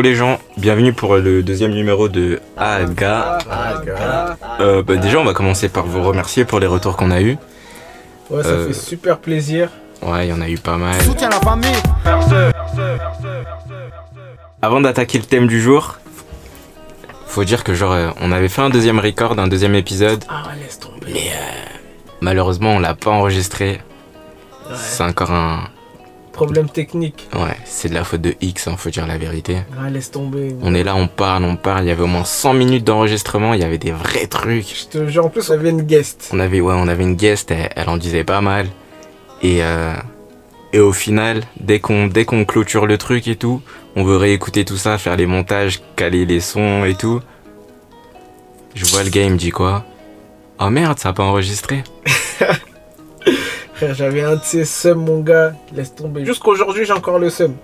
Yo les gens, bienvenue pour le deuxième numéro de Aga. Euh, bah, déjà, on va commencer par vous remercier pour les retours qu'on a eus. Ouais, ça Euh, fait super plaisir. Ouais, il y en a eu pas mal. Soutiens la famille. Avant d'attaquer le thème du jour, faut dire que genre, euh, on avait fait un deuxième record, un deuxième épisode. Ah, laisse tomber. Mais euh, malheureusement, on l'a pas enregistré. C'est encore un. Problème technique. Ouais, c'est de la faute de X, hein, faut dire la vérité. Ah, laisse tomber. On est là, on parle, on parle. Il y avait au moins 100 minutes d'enregistrement, il y avait des vrais trucs. Je te jure, en plus, on avait une guest. On avait, ouais, on avait une guest, elle, elle en disait pas mal. Et, euh, et au final, dès qu'on dès qu'on clôture le truc et tout, on veut réécouter tout ça, faire les montages, caler les sons et tout. Je vois le gars, il me dit quoi? Oh merde, ça a pas enregistré. Frère, j'avais un de ces seums, mon gars. Laisse tomber. Jusqu'aujourd'hui, j'ai encore le seum.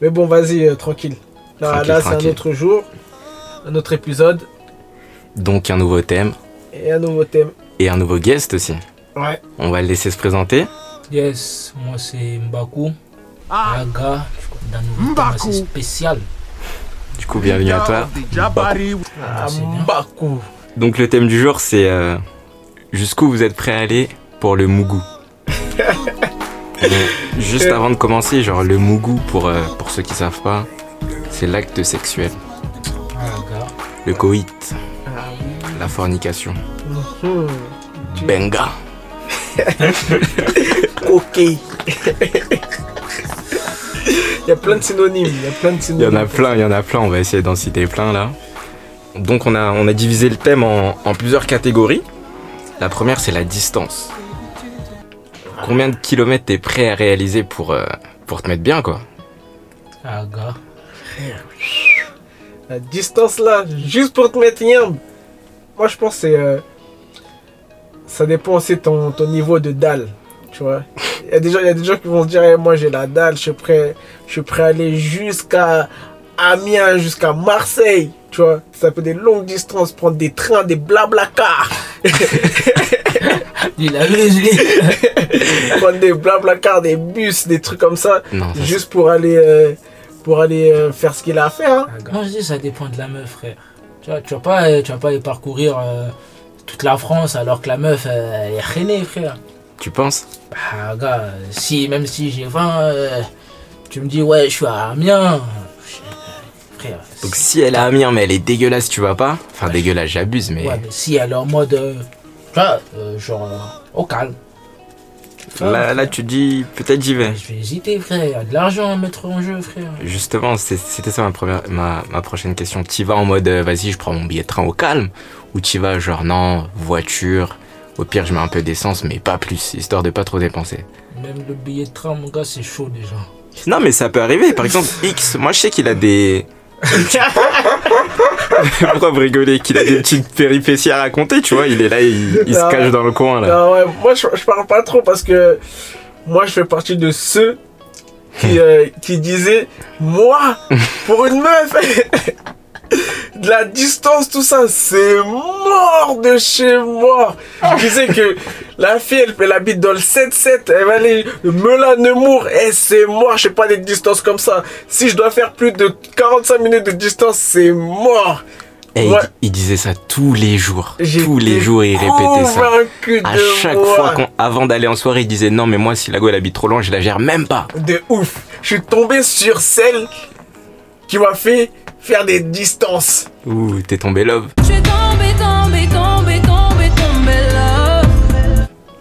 Mais bon, vas-y, euh, tranquille. Là, Tranquille, là c'est un tranquille. autre jour. Un autre épisode. Donc un nouveau thème Et un nouveau thème. et un nouveau guest aussi. Ouais. On va le laisser se présenter. Yes, moi c'est Mbaku. Ah, Aga, d'un nouveau thème Mbaku. assez spécial. Du coup, bienvenue à toi. Jabari. Ah, c'est bien. Mbaku. Donc le thème du jour, c'est euh, jusqu'où vous êtes prêt à aller pour le mougou. Juste avant de commencer, genre le mougou pour, euh, pour ceux qui savent pas, c'est l'acte sexuel, Aga. le coït, Ah la fornication. Mhm. Benga. Ok. Il y a plein de synonymes. Il y a plein de Il y synonymes. en a plein, il y en a plein, on va essayer d'en citer plein là. Donc on a, on a divisé le thème en, en plusieurs catégories. La première c'est la distance. Combien de kilomètres t'es prêt à réaliser pour, euh, pour te mettre bien quoi? Aga. La distance là, juste pour te mettre yam. Moi je pense que c'est. euh, ça dépend aussi de ton, ton niveau de dalle. Tu vois. Il y, a des gens- il y a des gens qui vont se dire eh, moi j'ai la dalle, je suis prêt, je suis prêt à aller jusqu'à Amiens, jusqu'à Marseille. Tu vois. Ça peut des longues distances, prendre des trains, des blabla cars. Il a prendre des blabla cars, des bus, des trucs comme ça. Non, ça, Juste pour aller, euh, pour aller euh, faire ce qu'il a à faire. hein. Moi je dis ça dépend de la meuf, frère. Tu vois, tu vas pas, euh, tu vas pas aller parcourir euh, toute la France alors que la meuf elle est rainée, frère. tu penses? Bah, gars, si, même si j'ai 20, euh, tu me dis, ouais, je suis à Amiens. Donc si elle a Amiens mais elle est dégueulasse, tu vas pas? Enfin dégueulasse, j'abuse mais... Ouais, mais si elle est en mode. euh, tu vois, euh, genre, euh, au calme. Là, là tu dis peut-être j'y vais. Je vais hésiter, frère. Il y a de l'argent à mettre en jeu, frère. Justement, c'était ça ma, première, ma, ma prochaine question. Tu vas en mode euh, vas-y, je prends mon billet de train au calme? Ou tu vas genre non, voiture, au pire je mets un peu d'essence mais pas plus, histoire de pas trop dépenser Même le billet de train, mon gars, c'est chaud déjà. Non mais ça peut arriver, par exemple X, moi je sais qu'il a des... Pourquoi vous rigolez Qu'il a des petites péripéties à raconter, tu vois, il est là, il, il se cache dans le coin là. Non, ouais, moi je, je parle pas trop parce que moi je fais partie de ceux qui, euh, qui disaient Moi, pour une meuf, de la distance, tout ça, c'est mort de chez moi. Je disais que la fille, elle, elle habite dans le 7-7, elle va aller Melun, Nemours, et c'est mort, je sais pas des distances comme ça. Si je dois faire plus de 45 minutes de distance, c'est mort. Et il- Ouais. il, disait ça tous les jours. Tous les jours il répétait ça. À chaque moi. fois qu'on, avant d'aller en soirée, il disait non mais moi si la go elle habite trop loin, je la gère même pas. de ouf. Je suis tombé sur celle qui m'a fait faire des distances. Ouh, t'es tombé love. Je suis tombé, tombé, tombé, tombé, tombé là.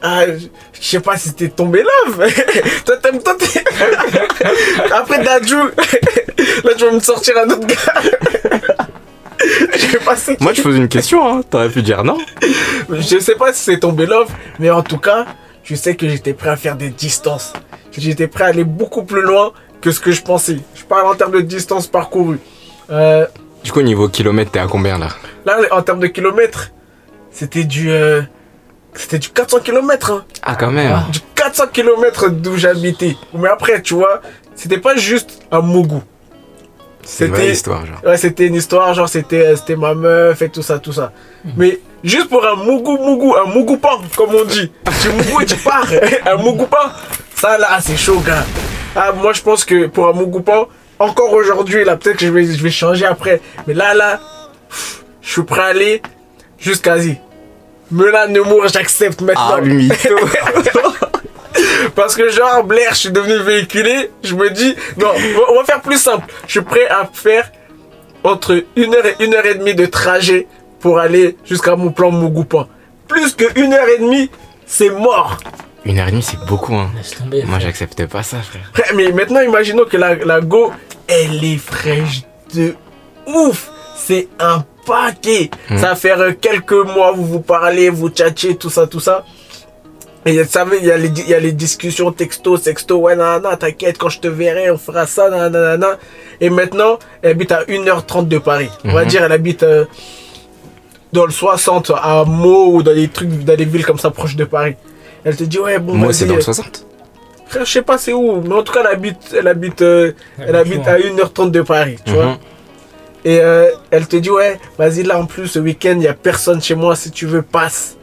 Ah, je je sais pas si t'es tombé love. toi, t'aimes, toi, t'es... Après Dadju, là, tu vas me sortir un autre gars. je sais pas si... Moi je pose une question, hein. t'aurais pu dire non. Je sais pas si c'est tombé love, mais en tout cas, je sais que j'étais prêt à faire des distances. J'étais prêt à aller beaucoup plus loin que ce que je pensais. Je parle en termes de distance parcourue. Euh, Du coup, niveau kilomètre, t'es à combien là Là, en termes de kilomètres, c'était du. euh, c'était du 400 km. Hein. Ah, quand même. Ah. Du 400 km d'où j'habitais. Mais après, tu vois, c'était pas juste un Mougou. C'est une vraie c'était- histoire, genre. Ouais, c'était une histoire, genre c'était euh, c'était ma meuf et tout ça, tout ça. Mais juste pour un Mougou Mougou, un Mougoupan, comme on dit. Tu Mougou et tu pars. un Mougoupan, ça là, c'est chaud, gars. Ah, moi je pense que pour un Mougoupan, encore aujourd'hui, là, peut-être que je vais, je vais changer après. Mais là, là, pff, je suis prêt à aller jusqu'à-y. Melun, Nemours, j'accepte maintenant. Ah. Parce que genre, Blair, je suis devenu véhiculé. Je me dis, non, on va- on va faire plus simple. Je suis prêt à faire entre une heure et une heure et demie de trajet pour aller jusqu'à mon plan Mougoupan. Plus que une heure et demie, c'est mort. Une heure et demie, c'est beaucoup, hein. Laisse tomber. Moi, j'accepte pas ça, frère. Frère, Mais maintenant, imaginons que la, la go, elle est fraîche de ouf. C'est un paquet. Hmm. Ça va faire euh, quelques mois, vous vous parlez, vous tchatchez, tout ça, tout ça. Et vous savez, il y, a les il y a les discussions texto, sexto, ouais, nanana, t'inquiète, quand je te verrai, on fera ça, nanana. Et maintenant, elle habite à 1h30 de Paris. On va Mhm. dire, elle habite euh, dans le 60, à Meaux, ou dans des trucs, dans des villes comme ça, proches de Paris. Elle te dit, ouais, bon, Moi, c'est dans le 60. Frère, je sais pas c'est où, mais en tout cas, elle habite, elle habite, euh, elle habite à 1h30 de Paris, tu vois. Mhm. Et euh, elle te dit, ouais, vas-y, là, en plus, ce week-end, il y a personne chez moi, si tu veux, passe.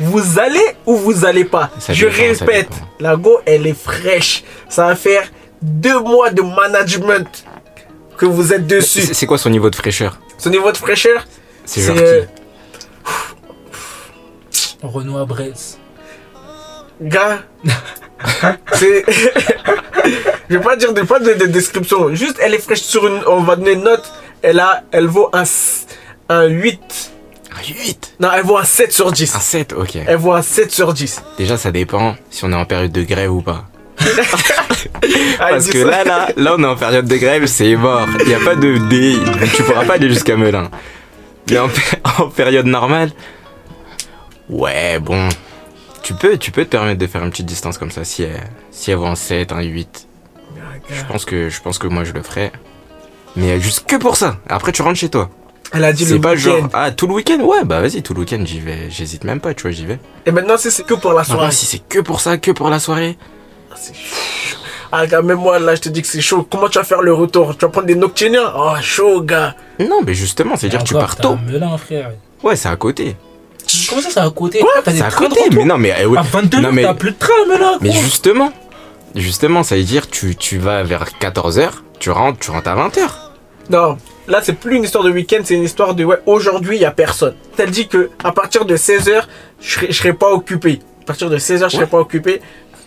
Vous allez ou vous allez pas? Ça Je dépend, répète, la go, elle est fraîche. Ça va faire deux mois de management que vous êtes dessus. C'est quoi son niveau de fraîcheur? Ce niveau de fraîcheur, C'est c'est... genre euh, Renault à Brest. Gars, c'est. je vais pas dire de, pas de, de description. Juste, elle est fraîche sur une. On va donner une note. Elle, a, elle vaut un, un 8. Un 8 Non, elle vaut un 7 sur 10. Un 7, ok. Elle vaut un 7 sur 10. Déjà, ça dépend si on est en période de grève ou pas. Ah, Parce que là, là, là, on est en période de grève, c'est mort. Il n'y a pas de dé. Tu pourras pas aller jusqu'à Melun. Mais en, en période normale, ouais, bon. Tu peux, tu peux te permettre de faire une petite distance comme ça si elle, si elle vaut un 7, un 8. Je pense que, je pense que moi, je le ferais. Mais juste que pour ça. Après, tu rentres chez toi. Elle a dit le C'est pas genre, week-end. ah, tout le week-end? Ouais, bah vas-y, tout le week-end, j'y vais. J'hésite même pas, tu vois, j'y vais. Et maintenant, c'est c'est que pour la Ah, soirée. si c'est que pour ça, que pour la soirée. C'est chaud. Ah, gars, même moi, là, je te dis que c'est chaud. Comment tu vas faire le retour? Tu vas prendre des nocturniens Oh, chaud, gars. Non, mais justement, c'est-à-dire que tu pars tôt. un Melun, frère. Ouais, c'est à côté. Comment ça, c'est à côté Quoi T'as des C'est à côté, mais non, mais ouais. À 22 Non, mais- t'as plus de train, Melun. Mais justement, justement, ça veut dire tu, tu vas vers 14h, tu rentres, tu rentres à 20h. Non, là c'est plus une histoire de week-end, c'est une histoire de ouais, aujourd'hui il y a personne. Elle dit que à partir de 16h, je serai, je serai pas occupé. À partir de 16h, je serai Ouais. pas occupé.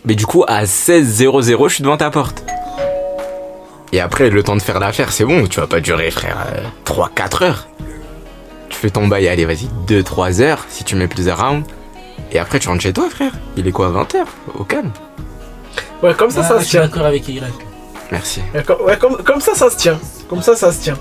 Mais du coup, à 16h00, je suis devant ta porte. Et après, le temps de faire l'affaire, c'est bon, tu vas pas durer, frère, 3-4 heures. Tu fais ton bail, allez, vas-y, 2-3 heures, si tu mets plusieurs rounds. Et après, tu rentres chez toi, frère. Il est quoi, 20h Au calme. Ouais, comme ça, Ah, ça je se suis tient. d'accord avec Y. Merci. Ouais, comme, ouais, comme- comme ça, ça se tient. Comme ça, ça se tient.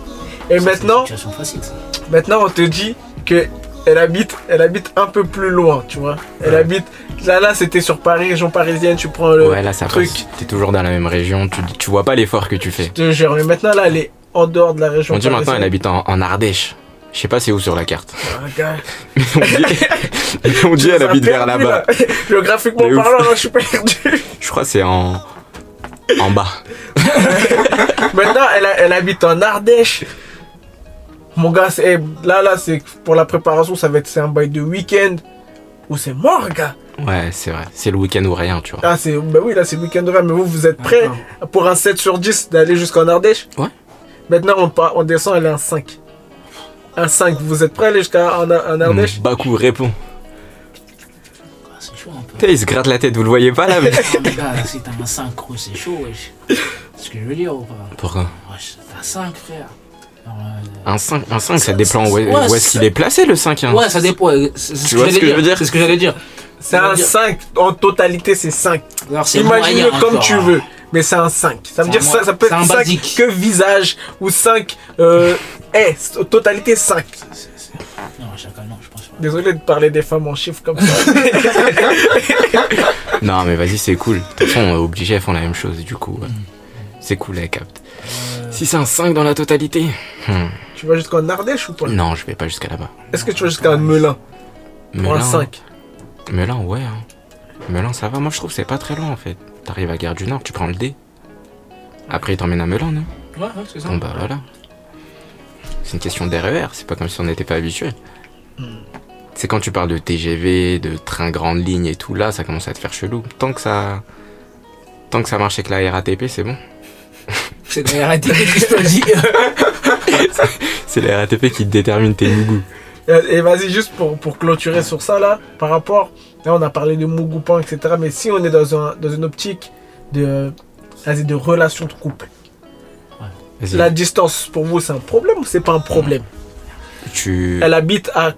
Et maintenant, C'est une situation facile, ça. maintenant, on te dit que elle habite, elle habite un peu plus loin, tu vois. Elle Ouais. habite. Là, là, c'était sur Paris, région parisienne. Tu prends le ouais, là, ça truc. T'es toujours dans la même région, tu, tu vois pas l'effort que tu fais. Je te jure. Mais maintenant, là, elle est en dehors de la région On dit maintenant, elle habite en, en Ardèche. Je sais pas c'est où sur la carte. Ah. Mais on dit, mais on dit elle habite vers là-bas. là. Géographiquement parlant, là, je suis perdu. Je crois que c'est en en bas. Maintenant, elle, a- elle habite en Ardèche. Mon gars, c'est- eh, là, là, c'est pour la préparation, ça va être c'est un bail de week-end. Ou c'est mort, gars. Ouais, c'est vrai. C'est le week-end ou rien, tu vois. Ah, c'est, bah oui, là, c'est le week-end de rêve. Mais vous, vous êtes prêts pour un 7 sur 10 d'aller jusqu'en Ardèche? Ouais. Maintenant, on, part- on descend, elle est un 5. Un 5. Vous êtes prêts à aller jusqu'à en, en Ardèche Bakou répond. Ah, C'est chaud un peu. Putain, il se gratte la tête, vous le voyez pas là mais... Mais gars, si t'as un 5 gros, c'est chaud, wesh. C'est ce que je veux dire ou pas? Pourquoi? Wesh, t'as 5, frère. Alors, euh, Un 5, un 5 ça dépend où, est- Ouais, où est-ce qu'il est placé le 5 hein. Ouais, ça dépend. C'est c'est Tu vois ce que je veux dire? C'est ce que j'allais dire. C'est un dire- 5. En totalité, c'est 5. Alors, c'est Imagine-le moyen comme encore, tu hein. veux. Mais c'est un 5. Ça veut dire ça, ça peut être un 5 basique. que visage ou 5. Euh, eh, totalité 5. C'est- c'est- Non, chacun, non, je pense pas. Désolé de parler des femmes en chiffres comme ça. Non mais vas-y c'est cool. De toute façon on est obligé elles font la même chose du coup. ouais. C'est cool elle capte. Si c'est un 5 dans la totalité hmm, tu vas jusqu'en Ardèche ou pas Non je vais pas jusqu'à là-bas. Est-ce que tu vas jusqu'à Melun? Pour un Melun, 5 Melun ouais. Hein. Melun ça va, moi je trouve que c'est pas très loin en fait. T'arrives à Gare du Nord, tu prends le D. Après il t'emmène à Melun non? Ouais, ouais, c'est ça. Bon bah voilà. C'est une question d'RER, c'est pas comme si on n'était pas habitué. C'est quand tu parles de TGV, de train grande ligne et tout, là ça commence à te faire chelou. Tant que ça. Tant que ça marche avec la RATP, c'est bon. C'est la RATP qui choisit. C'est la RATP qui détermine tes goûts. Et, et vas-y, juste pour, pour clôturer sur ça, là, par rapport. Là, on a parlé de Mougoupan, etc. Mais si on est dans, un, dans une optique de, vas-y, de relation de couple, la distance, pour vous, c'est un problème ou c'est pas un problème? Tu. Elle habite à.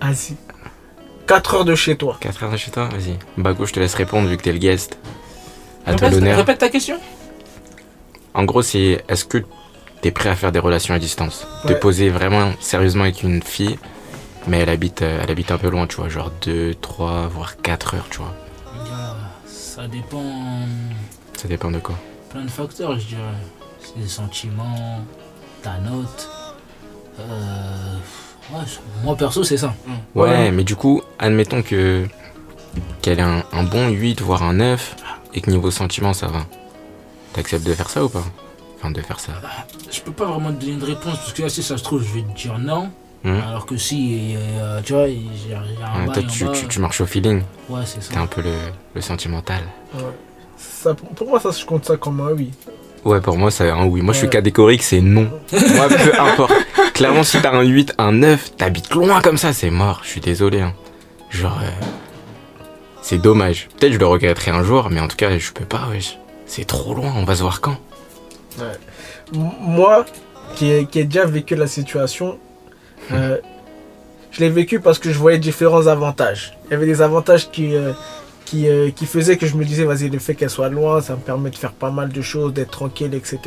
Vas-y. 4 heures de chez toi. 4 heures de chez toi? Vas-y. Bago, je te laisse répondre vu que t'es le guest. À toi Répète, l'honneur. répète ta question. En gros, c'est est-ce que t'es prêt à faire des relations à distance? Te Ouais. poser vraiment sérieusement avec une fille, mais elle habite, euh, elle habite un peu loin, tu vois, genre 2, 3, voire 4 heures, tu vois. Gars, Ça dépend Ça dépend de quoi. plein de facteurs, je dirais. C'est des sentiments, ta note. Euh, ouais, moi perso, c'est ça. Ouais, Ouais. mais du coup, admettons que qu'elle ait un, un bon 8, voire un 9, et que niveau sentiment, ça va. T'acceptes de faire ça ou pas? Enfin, de faire ça. Je peux pas vraiment te donner une réponse parce que là, si ça se trouve, je vais te dire non. Hmm. Alors que si, euh, tu vois, un toi, tu, bas. tu- tu marches au feeling. Ouais, c'est T'es un peu le, le sentimental. Ouais. Ça, pour moi, ça, je compte ça comme un oui. Ouais, pour moi, c'est un oui. Moi, je suis catégorique, c'est non. moi, peu importe. Clairement, si t'as un 8, un 9, t'habites loin comme ça, c'est mort. Je suis désolé. hein. Genre, euh, c'est dommage. Peut-être je le regretterai un jour, mais en tout cas, je peux pas, wesh. C'est trop loin, on va se voir quand? Moi, qui ai, qui ai déjà vécu la situation, euh, je l'ai vécu parce que je voyais différents avantages. Il y avait des avantages qui, euh, qui, euh, qui faisaient que je me disais, vas-y, le fait qu'elle soit loin, ça me permet de faire pas mal de choses, d'être tranquille, etc.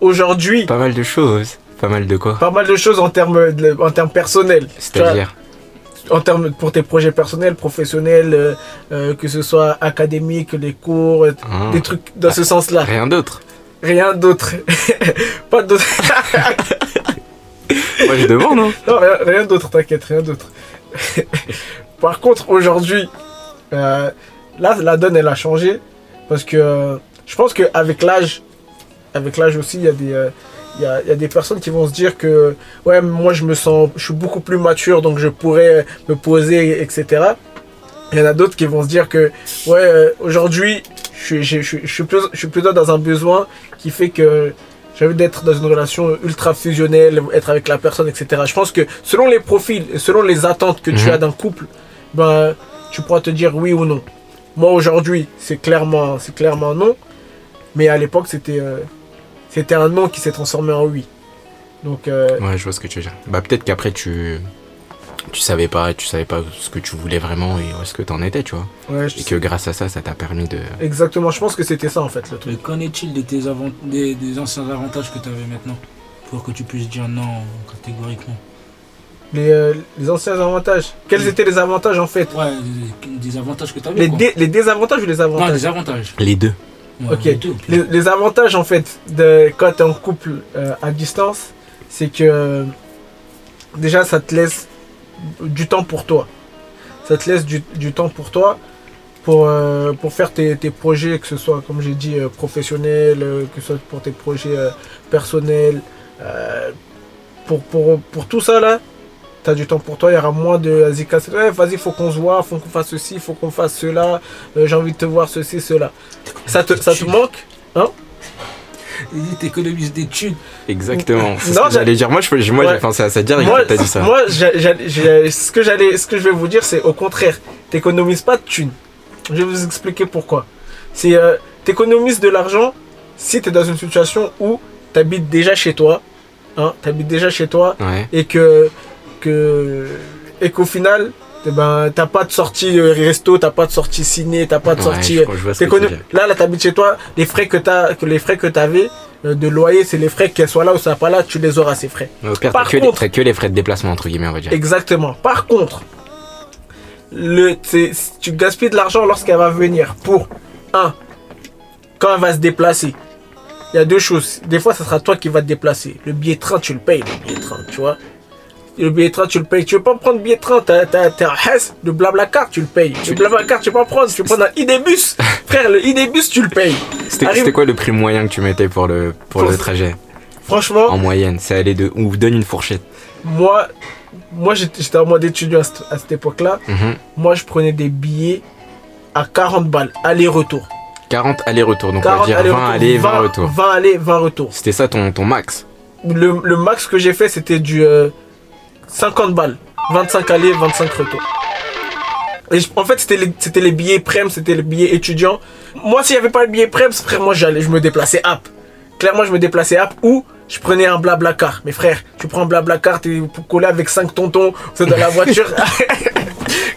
Aujourd'hui, Pas mal de choses. Pas mal de quoi? pas mal de choses en termes, de- en termes personnels. C'est-à-dire? en termes pour tes projets personnels, professionnels, euh, euh, que ce soit académique, les cours, hein, des trucs dans ce sens-là. Rien d'autre. Rien d'autre. pas d'autre. Hein. Non, rien, d'autre, t'inquiète, rien d'autre. Par contre, aujourd'hui, euh, là, la donne, elle a changé. Parce que euh, je pense qu'avec l'âge, avec l'âge aussi, il y, a des, euh, y, a, y a des personnes qui vont se dire que, ouais, moi, je me sens, je suis beaucoup plus mature, donc je pourrais me poser, etc. Il y en a d'autres qui vont se dire que, ouais, aujourd'hui, je, suis- plus, je suis plutôt dans un besoin qui fait que j'ai envie d'être dans une relation ultra fusionnelle, être avec la personne, etc. Je pense que selon les profils, selon les attentes que tu Mhm. as d'un couple, ben, tu pourras te dire oui ou non. Moi aujourd'hui, c'est clairement, c'est clairement non. Mais à l'époque, c'était, euh, c'était un non qui s'est transformé en oui. Donc, euh, Ouais, je vois ce que tu veux dire. Bah, peut-être qu'après, tu. Tu savais pas, tu savais pas ce que tu voulais vraiment et où est-ce que t'en étais, tu vois. ouais, je- Et que grâce à ça, ça t'a permis de. exactement. Je pense que c'était ça en fait le truc. Mais qu'en est-il de tes avant- des, des anciens avantages que tu avais maintenant Pour que tu puisses dire non catégoriquement? Les, euh, les anciens avantages. Quels étaient les avantages en fait? Ouais, des, avantages que tu avais. les, quoi. dé- les désavantages ou les Non, avantages? des avantages. Les deux. Ouais, Ok. les deux, les, les avantages en fait de quand tu es en couple euh, à distance, c'est que euh, déjà ça te laisse du temps pour toi. Ça te laisse du, du temps pour toi pour, euh, pour faire tes, tes projets, que ce soit comme j'ai dit euh, professionnels, euh, que ce soit pour tes projets euh, personnels. pour, pour, pour tout ça là, tu as du temps pour toi, il y aura moins de casse- ouais, vas-y, faut qu'on se voit, faut qu'on fasse ceci, faut qu'on fasse cela, euh, j'ai envie de te voir ceci, cela. Ça te, ça te manque? T'économises des thunes. Exactement. C'est ce Non, que j'allais dire. Moi, je, moi Ouais. j'ai pensé à ça direct moi, t'as dit ça. moi ce, que j'allais, ce que je vais vous dire, c'est au contraire, t'économises pas de thunes. Je vais vous expliquer pourquoi. C'est euh, t'économises de l'argent si tu es dans une situation où tu habites déjà chez toi, hein, tu habites déjà chez toi Ouais. et que, que et qu'au final, ben, t'as pas de sortie euh, resto, t'as pas de sortie ciné, t'as pas de Ouais, sortie. T'écono- veux dire. Là, là, t'habites chez toi, les frais que t'as, que les frais que t'avais euh, de loyer, c'est les frais qu'elles soient là ou soient pas là, tu les auras ces frais. Au pire, Par que, les- contre- t'as que les frais de déplacement, entre guillemets, on va dire. Exactement. Par contre, le, tu gaspilles de l'argent lorsqu'elle va venir pour un, quand elle va se déplacer. Il y a deux choses. Des fois, ça sera toi qui vas te déplacer. Le billet de train, tu le payes, le billet de train, tu vois. Le billet de train, tu le payes. Tu veux pas prendre le billet de train, t'as, un Hess, le Blablacar, tu le payes. Le Blablacar, tu veux pas prendre. Tu veux prendre un idébus. Frère, le idébus, tu le payes. C'était Arrive- quoi le prix moyen que tu mettais pour le, pour Pour- le trajet? Franchement, En moyenne, ça allait de. On vous donne une fourchette. moi, moi j'étais, en mode étudiant à cette, à cette époque-là. Mhm. Moi, je prenais des billets à 40 balles, aller-retour. 40 allers-retours. Donc on va 40 dire 20 allers-retours, allers, 20 retours. 20 allers, 20 retours. C'était ça ton, ton max? Le, le max que j'ai fait, c'était du euh, 50 balles. 25 allers, 25 retours. Et je- en fait, c'était les, c'était les billets prem, c'était les billets étudiants. Moi, s'il n'y avait pas le billet prem, frère, moi, j'allais, je me déplaçais app. Clairement, je me déplaçais app ou je prenais un blabla car. Mais frère, tu prends un blabla car, t'es collé avec 5 tontons, êtes dans la voiture.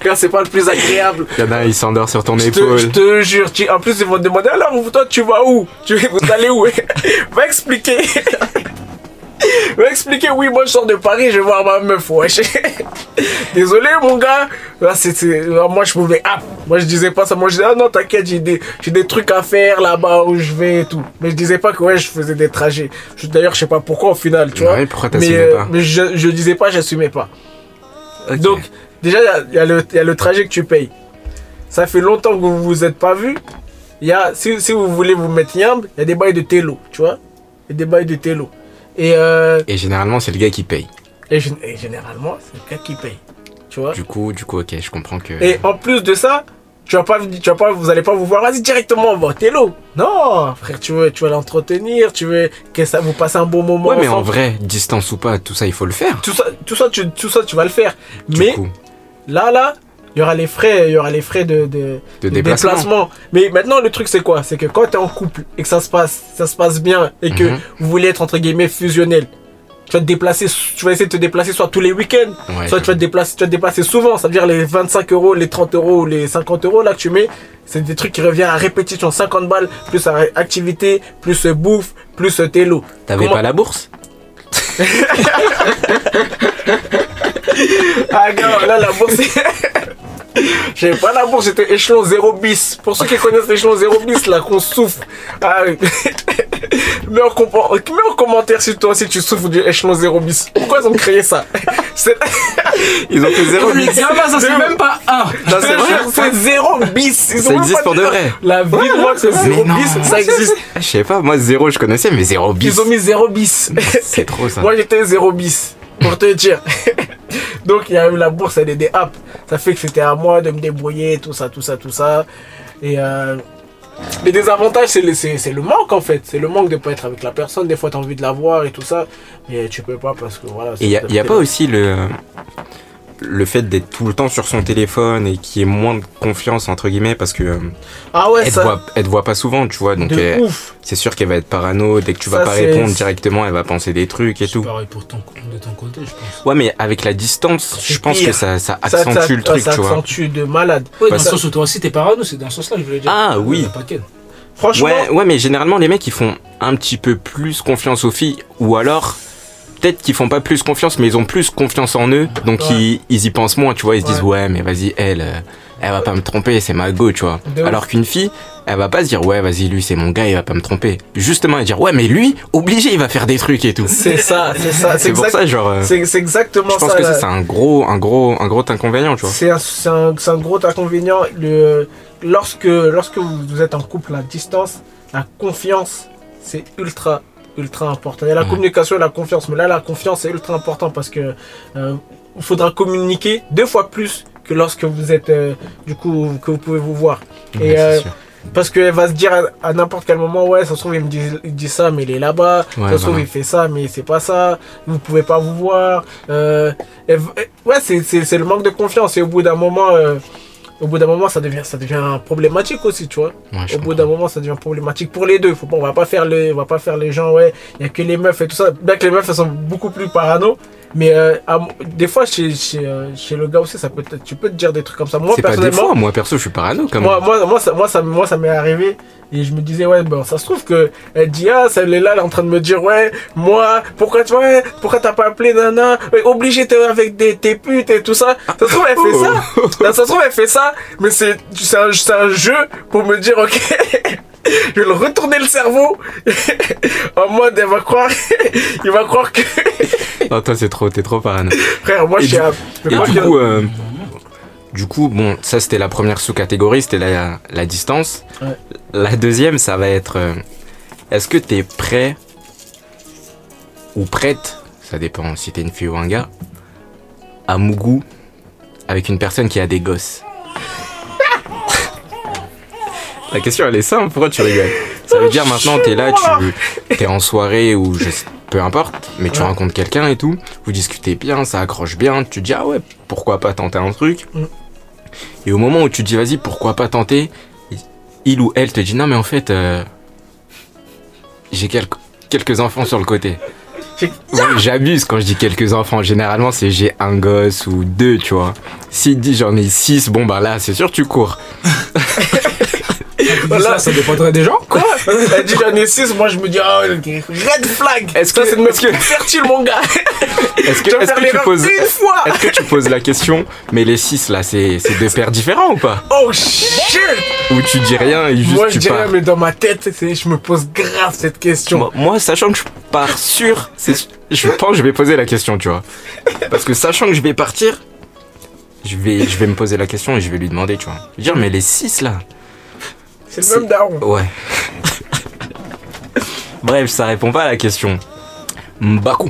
Car c'est pas le plus agréable. Il y en a un, il s'endort sur ton épaule. je te jure, tu- en plus ils vont te demander alors toi tu vas où? Tu, Vous allez où Va expliquer Va expliquer, oui moi je sors de Paris, je vais voir ma meuf, wesh Désolé mon gars, Là, là, moi je pouvais, ah, moi je disais pas ça, moi je disais ah non t'inquiète j'ai des, j'ai des trucs à faire là-bas où je vais et tout. Mais je disais pas que ouais je faisais des trajets. Je- D'ailleurs je sais pas pourquoi au final, tu vois. Ouais, pourquoi mais, euh, pas? mais je, je disais pas, j'assumais pas. Donc, déjà, il y y, a le- il y a le trajet que tu payes. Ça fait longtemps que vous vous êtes pas. Il y a, si, si vous voulez vous mettre yambe, il y a des bails de télo, tu vois. Il y a des bails de télo. Et, euh, Et généralement, c'est le gars qui paye. et, gén- et généralement, c'est le gars qui paye. Tu vois? Du coup, du coup, ok, je comprends que. Et en plus de ça, tu vas pas, tu vas pas, vous allez pas vous voir, vas-y directement, on va au télo. Non, frère, tu veux, tu vas l'entretenir, tu veux que ça vous passe un bon moment. Ouais, mais en vrai, distance ou pas, tout ça, il faut le faire. tout ça, tout ça, tu, tout ça, tu vas le faire. Du mais coup, Là, là, il y aura les frais, il y aura les frais de, de, de de déplacement. Mais maintenant, le truc, c'est quoi? C'est que quand tu es en couple et que ça se passe, ça se passe bien et que Mhm. vous voulez être entre guillemets fusionnel, tu vas te déplacer, tu vas essayer de te déplacer soit tous les week-ends, Ouais, soit tu vas te déplacer, tu vas te déplacer souvent. Ça veut dire les 25 euros, les 30 euros ou les 50 euros là que tu mets, c'est des trucs qui reviennent à répétition. 50 balles, plus euh, activité, plus euh, bouffe, plus euh, télo. T'avais Comment- pas la bourse? Ah gars, là la bourse. J'avais pas la bourse, j'étais échelon 0 bis. Pour ceux qui connaissent l'échelon 0 bis, là qu'on souffre. Ah, mets, en mets en commentaire si toi aussi tu souffres du échelon 0 bis. Pourquoi ils ont créé ça? Ils ont fait zéro Mais bis. tiens, bah, ça c'est même pas un. Non, c'est vrai. c'est 0 bis. Ils Ça existe pour de vrai. La vie moi, c'est 0 Mais non. bis, ça existe. Je sais pas, moi zéro je connaissais, mais zéro bis. Ils ont mis 0 bis. C'est trop ça. Moi j'étais 0 bis, pour te dire. Donc il y a eu la bourse, elle est des apps. Ça fait que c'était à moi de me débrouiller, tout ça, tout ça, tout ça. Et euh, les désavantages, c'est le, c'est, c'est le manque en fait. C'est le manque de pas être avec la personne. Des fois, tu as envie de la voir et tout ça. Mais tu peux pas parce que voilà. Et il n'y a, pas aussi le, le fait d'être tout le temps sur son téléphone et qu'il y ait moins de confiance, entre guillemets, parce que euh, Ah ouais, elle, te ça. voit, elle te voit pas souvent, tu vois. Donc de elle- ouf. c'est sûr qu'elle va être parano. Dès que tu vas Ça, pas c'est- répondre directement, elle va penser des trucs et C'est tout. pareil pour ton, de ton côté, je pense. Ouais, mais avec la distance, C'est je pense pire. que ça, accentue ça- le truc, ça tu vois. accentue de malade. Ouais, dans le sens où toi aussi t'es parano, c'est dans ce sens-là que je voulais dire. Ah, oui. Franchement, Ouais, ouais, mais généralement, les mecs, ils font un petit peu plus confiance aux filles, ou alors, peut-être qu'ils font pas plus confiance, mais ils ont plus confiance en eux, donc Ouais. ils, ils y pensent moins, tu vois. Ils se disent, Ouais. mais vas-y, elle, euh, elle va pas me tromper, c'est ma go, tu vois. Alors qu'une fille, elle va pas se dire, ouais, vas-y, lui, c'est mon gars, il va pas me tromper. Justement, elle va dire, ouais, mais lui, obligé, il va faire des trucs et tout. c'est ça, c'est ça. C'est pour ça, genre, euh, C'est, c'est exactement je pense ça. que là. ça, c'est un gros, un gros, un gros inconvénient, tu vois. C'est un, c'est un- c'est un gros inconvénient. Le, lorsque, lorsque vous, vous êtes en couple à distance, la confiance, c'est ultra, ultra important. Il y a la communication et la confiance, mais là, la confiance, c'est ultra important parce que euh, il faudra communiquer deux fois plus que lorsque vous êtes, euh, du coup, que vous pouvez vous voir. Ouais, Et, c'est euh. Parce qu'elle va se dire à, à n'importe quel moment, ouais, ça se trouve, il me dit, il dit ça, mais il est là-bas. Ouais, ça se trouve, il fait ça, mais c'est pas ça. Vous pouvez pas vous voir. Euh, elle v- ouais, c'est- le manque de confiance. Et au bout d'un moment, euh, au bout d'un moment, ça devient, ça devient problématique aussi, tu vois. Ouais, Au bout d'un moment, ça devient problématique pour les deux. Faut pas, on va pas faire les, on va pas faire les gens, ouais, il y a que les meufs et tout ça. Bien que les meufs, elles sont beaucoup plus parano. Mais euh, à des fois, chez, chez, euh, chez le gars aussi, ça peut tu peux te dire des trucs comme ça. Moi, C'est pas des personnellement, fois, moi perso, je suis parano quand même. moi, moi, moi, ça, moi, ça, moi, ça m'est arrivé et je me disais, ouais, bon, ça se trouve que elle dit, ah, celle est là, elle est en train de me dire, ouais, moi, pourquoi tu ouais, pourquoi t'as pas appelé Nana Ouais, Obligé t'es avec des, tes putes et tout ça. Ça se trouve, elle fait ça. Ça se trouve, elle fait ça, mais c'est un, c'est un jeu pour me dire, ok. Je vais le retourner le cerveau en mode elle va croire il va croire que Non, toi, c'est trop, t'es trop parano. frère moi Et je suis du- à- Et crois du que- coup, euh, du coup, bon, ça c'était la première sous-catégorie, c'était la, la distance. Ouais. La deuxième, ça va être, euh, est-ce que t'es prêt ou prête, ça dépend si t'es une fille ou un gars, à Mougou avec une personne qui a des gosses? La question elle est simple, pourquoi tu rigoles? Ça veut dire maintenant t'es là, tu es en soirée ou je sais- peu importe, mais tu Ouais. rencontres quelqu'un et tout, vous discutez bien, ça accroche bien, tu te dis ah ouais, pourquoi pas tenter un truc Mm. Et au moment où tu te dis vas-y, pourquoi pas tenter, il ou elle te dit non mais en fait euh, j'ai quelques, quelques enfants sur le côté. J'abuse quand je dis quelques enfants. Généralement, c'est j'ai un gosse ou deux, tu vois. S'il dit j'en ai six, bon bah là, c'est sûr, tu cours. Voilà. Ça, ça dépendrait des gens. Quoi Elle dit j'en ai 6, moi je me dis oh, red flag. Est-ce que- c'est une meuf fertile mon gars. Est-ce que, Tu que poses, une fois. est-ce que tu poses la question, mais les six là, c'est, c'est deux pères différents ou pas Oh shit. Ou tu dis rien et juste Moi je tu dirais pars mais dans ma tête je me pose grave cette question. moi, moi, sachant que je pars sûr, je pense que je vais poser la question, tu vois. Parce que sachant que je vais partir, je vais, je vais me poser la question et je vais lui demander, tu vois. Je vais dire, mais les six là, C'est le même daron. Ouais. Bref, ça répond pas à la question. Mbaku.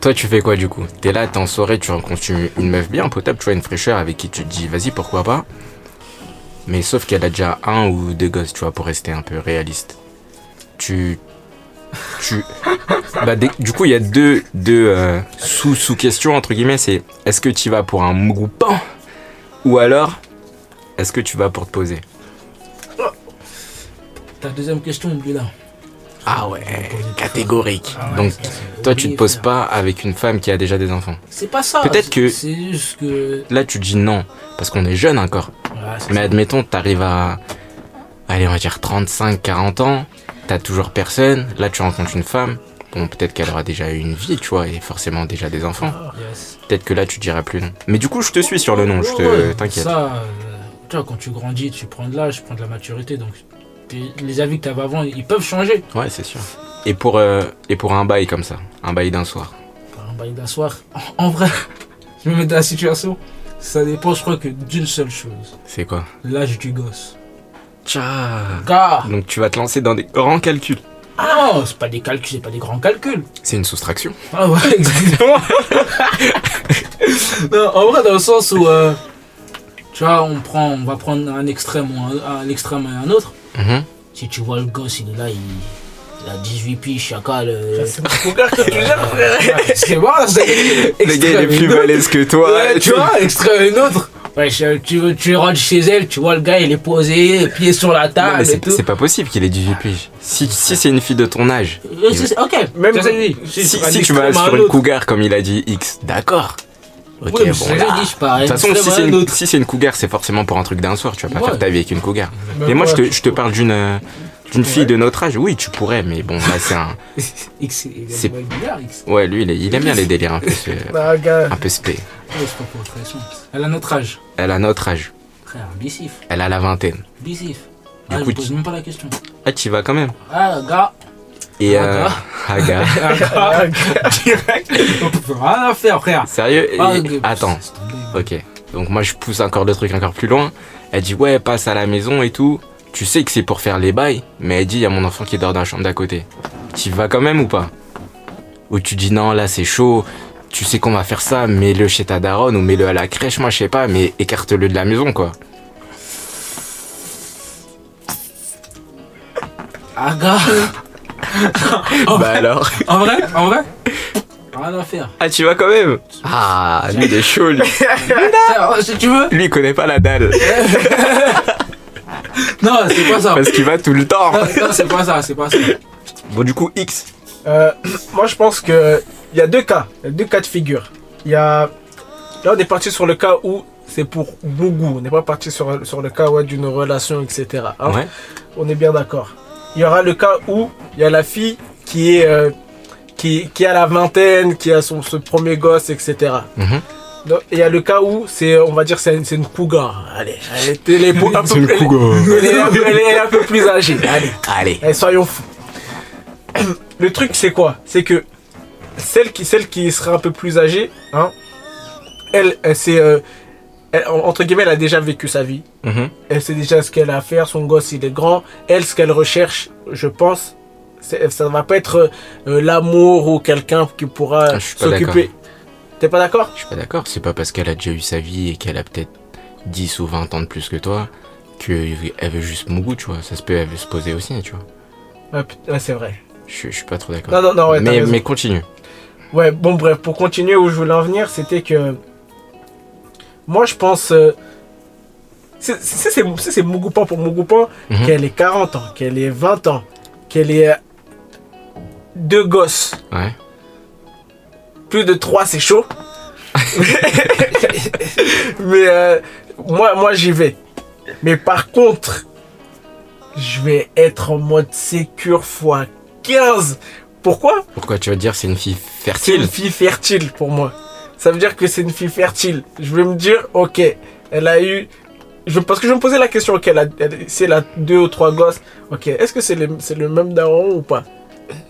Toi, tu fais quoi du coup? T'es là, t'es en soirée, tu rencontres une une meuf bien potable, tu vois, une fraîcheur avec qui tu te dis, vas-y, pourquoi pas? Mais sauf qu'elle a déjà un ou deux gosses, tu vois, pour rester un peu réaliste. Tu. Tu. Bah, des- du coup, il y a deux, deux euh, sous- sous-questions, entre guillemets c'est est-ce que tu vas pour un groupant Ou alors, est-ce que tu vas pour te poser? Ta deuxième question. Ah ouais, catégorique. Ah ouais, Donc, toi, tu te poses pas avec une femme qui a déjà des enfants. C'est pas ça. Peut-être que- juste que. Là, tu te dis non, parce qu'on est jeune encore. Ouais, Mais ça. admettons, t'arrives à, allez, on va dire 35, 40 ans, t'as toujours personne. Là, tu rencontres une femme. Bon, peut-être qu'elle aura déjà eu une vie, tu vois, et forcément déjà des enfants. Yes. Peut-être que là, tu diras plus non. Mais du coup, je te suis sur le nom, je te, t'inquiète. Ça, euh, tu vois, quand tu grandis, tu prends de l'âge, tu prends de la maturité. Donc, les avis que tu avais avant, ils peuvent changer. Ouais, c'est sûr. Et pour, euh, et pour un bail comme ça, un bail d'un soir. Un bail d'un soir. En, en vrai, je me mets dans la situation. Ça dépend, je crois, que d'une seule chose C'est quoi? L'âge du gosse. Tcha Gars Donc, tu vas te lancer dans des grands calculs. Ah non, c'est pas des calculs, c'est pas des grands calculs. C'est une soustraction. Ah ouais, exactement. non, en vrai, dans le sens où, euh, tu vois, on, prend, on va prendre un extrême ou un, un extrême et un autre. Mhm. Si tu vois le gosse, il est là, il, il a 18 piges, chacal. euh, C'est mon gars que tu gères frère. c'est bon, c'est Le gars, il est plus balèze que toi. Ouais, tu vois, extrême et autre. Ouais, tu, tu rentres chez elle, tu vois le gars, il est posé, pieds sur la Non, table c'est pas possible qu'il ait 18 piges. Si, si c'est une fille de ton âge, Euh, Ok, Même- si, un si tu vas sur un une cougar comme il a dit X, d'accord. Ok, Ouais, bon là. je pars, De toute façon, si c'est un une, si c'est une cougar, c'est forcément pour un truc d'un soir. Tu vas pas Ouais. faire ta vie avec une cougar. Même Mais moi, je te, je te parle d'une euh, d'une fille de notre âge. Oui, tu pourrais, mais bon, là, c'est un. C'est-. Ouais, lui, il, est- il aime bien les délires un peu, euh, Ah, gars. un peu spé. Elle a notre âge. Elle a notre âge. Frère, bissif. Elle a la vingtaine. Bissif. Du Ah, coup, je pose même pas la question. Ah, tu y vas quand même. Ah, gars. Et Ah, euh, gars. ah, gars. Direct. On peut rien à faire, frère. Sérieux? Et- Ah. Attends. Ok. Donc moi je pousse encore le truc encore plus loin. Elle dit ouais passe à la maison et tout. Tu sais que c'est pour faire les bails, mais elle dit il y a mon enfant qui dort dans la chambre d'à côté. Tu y vas quand même ou pas? Ou tu dis non là c'est chaud. Tu sais qu'on va faire ça, mets-le chez ta daronne ou mets-le à la crèche, moi je sais pas, mais écarte-le de la maison quoi. Ah, bah alors En vrai En vrai Rien à faire. Ah tu vas quand même Ah lui il est chaud lui. Si tu veux Lui il connaît pas la dalle. Non, c'est pas ça. Parce qu'il va tout le temps. Non, non, c'est pas ça, c'est pas ça. Bon du coup X. Euh, moi, je pense que il y a deux cas, il y a deux cas de figure. Il y a là, on est parti sur le cas où c'est pour Bougou. On n'est pas parti sur, sur le cas ouais, d'une relation, etc. hein. Ouais. On est bien d'accord. Il y aura le cas où il y a la fille qui est euh, qui, qui a la vingtaine, qui a son ce premier gosse, etc. Mhm. Donc, Il y a le cas où c'est, on va dire, c'est une, c'est une cougar. Allez, elle est, elle est un peu- une elle- est, un peu- elle est un peu plus âgée. Allez. Allez. Soyons fous. Le truc, c'est quoi? C'est que celle qui, celle qui sera un peu plus âgée, hein, elle, elle c'est, euh, elle- entre guillemets, elle a déjà vécu sa vie. Mhm. Elle sait déjà ce qu'elle a à faire. Son gosse, il est grand. Elle, ce qu'elle recherche, je pense, ça va pas être euh, l'amour ou quelqu'un qui pourra Ah, s'occuper. T'es pas d'accord? Je suis pas d'accord, c'est pas parce qu'elle a déjà eu sa vie et qu'elle a peut-être 10 ou 20 ans de plus que toi qu'elle veut juste Mougou, tu vois. Ça se peut, elle veut se poser aussi, tu vois. Ouais, ouais, c'est vrai. Je, je suis pas trop d'accord. Non, non, non, ouais, mais, mais continue. Ouais, bon, bref, pour continuer où je voulais en venir, c'était que. Moi, je pense. euh, c'est- c'est Mougoupan pour Mougoupan, Mhm. qu'elle ait 40 ans, qu'elle ait 20 ans, qu'elle ait euh, deux gosses. Ouais. Plus de trois, c'est chaud. Mais euh, moi, moi j'y vais. Mais par contre, je vais être en mode sécure x 15. Pourquoi? Pourquoi tu vas dire c'est une fille C'est une fertile fille fertile pour moi. Ça veut dire que c'est une fille fertile. Je vais me dire, ok, elle a eu. Je, parce que je me poser la question, ok, elle a, elle- si elle a deux ou trois gosses, ok, est-ce que c'est le, c'est le même daron ou pas?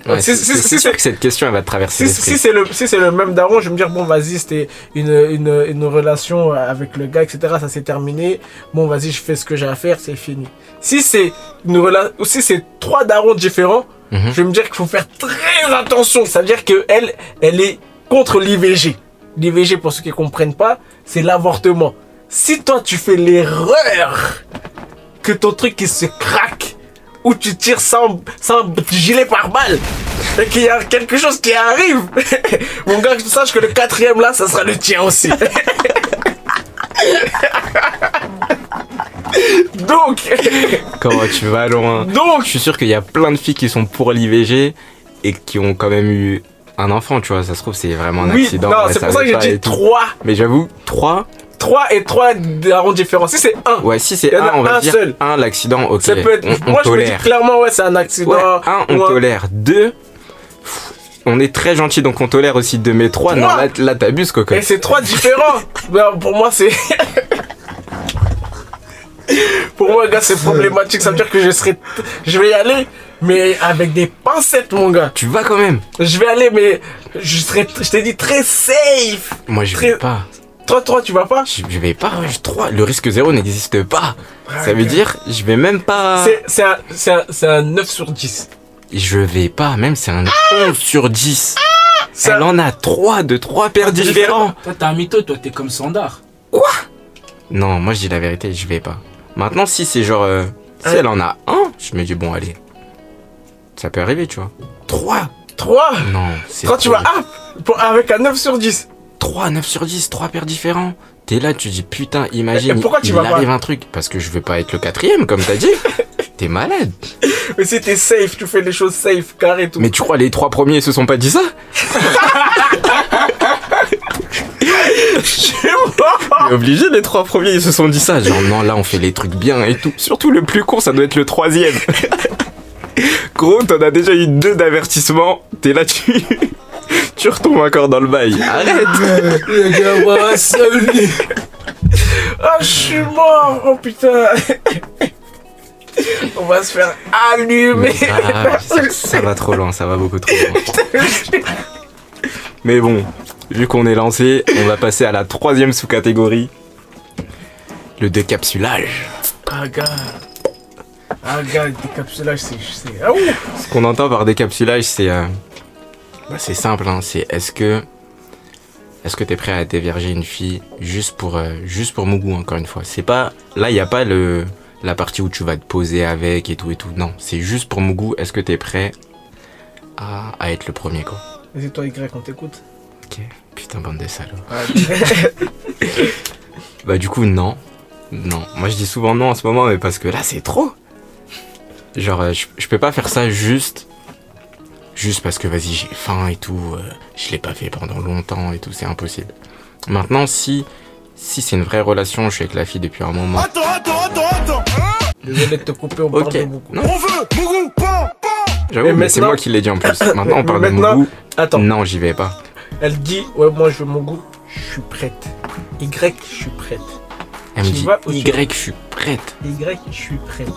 Ouais, Si- c'est si- c'est si- sûr que cette question, elle va te traverser si, c'est le, si c'est le même daron, je vais me dire, bon, vas-y, c'était une, une, une relation avec le gars, etc. Ça s'est terminé. Bon, vas-y, je fais ce que j'ai à faire, c'est fini. Si c'est une relation, si c'est trois darons différents, Mhm. je vais me dire qu'il faut faire très attention. Ça veut dire que elle, elle est contre l'IVG. L'IVG, pour ceux qui ne comprennent pas, c'est l'avortement. Si toi, tu fais l'erreur que ton truc il se craque ou tu tires sans, sans gilet par balle et qu'il y a quelque chose qui arrive, mon gars, que tu saches que le quatrième là, ça sera le tien aussi. Donc, Comment tu vas loin donc, Je suis sûr qu'il y a plein de filles qui sont pour l'IVG et qui ont quand même eu un enfant, tu vois. Ça se trouve, c'est vraiment un oui, accident. non, c'est pour ça que j'ai dit tout. 3. Mais j'avoue, 3 3 et 3 darons différents. Si c'est 1, Ouais, si c'est Il y en un, a on va un dire seul. un, l'accident, ok. ça peut être. on, on moi, je me dis tolère. clairement, ouais, c'est un accident. Ouais, un, on tolère. Deux, pff, on est très gentil, donc on tolère aussi deux, mais trois, non, Trois. là, là t'abuses, coco. Et c'est 3 différents. Pour moi, c'est. pour moi, gars, c'est problématique. Ça veut dire que je serai. Je vais y aller, mais avec des pincettes, mon gars. Tu vas quand même Je vais aller, mais je serai. Je t'ai dit très safe. Moi, je Très- vais pas. Toi, toi, tu vas pas? Je, je vais pas, je-. Le risque zéro n'existe pas. Ça veut dire, je vais même pas. C'est- un, c'est un, c'est un 9 sur 10. Je vais pas, même c'est un 11 sur 10. C'est Elle en a trois de trois paires différents. Toi, t'es un mytho, toi, t'es comme Sandar. Non, moi je dis la vérité, je vais pas. Maintenant, si c'est genre. euh, si elle en a un, je me dis, bon, allez. Ça peut arriver, tu vois. Trois? 3 Non, c'est. Quand tu vas up avec un 9 sur 10. 3, 9 sur 10, 3 paires différents. T'es là, tu dis putain, imagine, Et pourquoi tu il vas pas arrive un truc. Parce que je veux pas être le quatrième, comme t'as dit. T'es malade. Mais si t'es safe, tu fais les choses safe, carré, tout. Mais tu crois les trois premiers se sont pas dit ça? Mais obligé, les trois premiers ils se sont dit ça. Genre non, là on fait les trucs bien et tout. Surtout le plus con, ça doit être le troisième. Gros, t'en as déjà eu deux d'avertissement. T'es là, tu. tu retombes encore dans le bail. Arrête. Ah, je suis mort Oh putain On va se faire allumer Ah, ça, ça va trop loin, ça va beaucoup trop loin. Mais bon, vu qu'on est lancé, on va passer à la troisième sous-catégorie. Le décapsulage. Ah, gars Ah, gars, le décapsulage, c'est... Ah, Ce qu'on entend par décapsulage, c'est euh, bah, c'est simple, hein, c'est est-ce que est-ce que t'es prêt à déverger une fille juste pour euh, juste pour Mougou encore une fois? C'est pas là il y a pas le la partie où tu vas te poser avec et tout et tout. Non, c'est juste pour Mougou. Est-ce que t'es prêt à, à être le premier quoi? Vas-y, toi, Y, on t'écoute. Ok. Putain bande de salauds. Ah, Bah du coup non. Non. Moi je dis souvent non en ce moment mais parce que là c'est trop. Genre euh, je, je peux pas faire ça juste juste parce que vas-y j'ai faim et tout. euh, je l'ai pas fait pendant longtemps et tout, c'est impossible. Maintenant si si c'est une vraie relation, je suis avec la fille depuis un moment. Attends, attends, attends, attends Désolé de te couper, on parle Ok. de beaucoup. Non, On veut Mougou, pan, pan j'avoue, mais c'est moi qui l'ai dit en plus. Maintenant on Mais parle de maintenant- Mougou. Attends, Non, j'y vais pas. elle dit, ouais, moi, je veux mon goût, je suis prête. Y, je suis prête. Elle me dit Y, je suis prête. Y, je suis prête.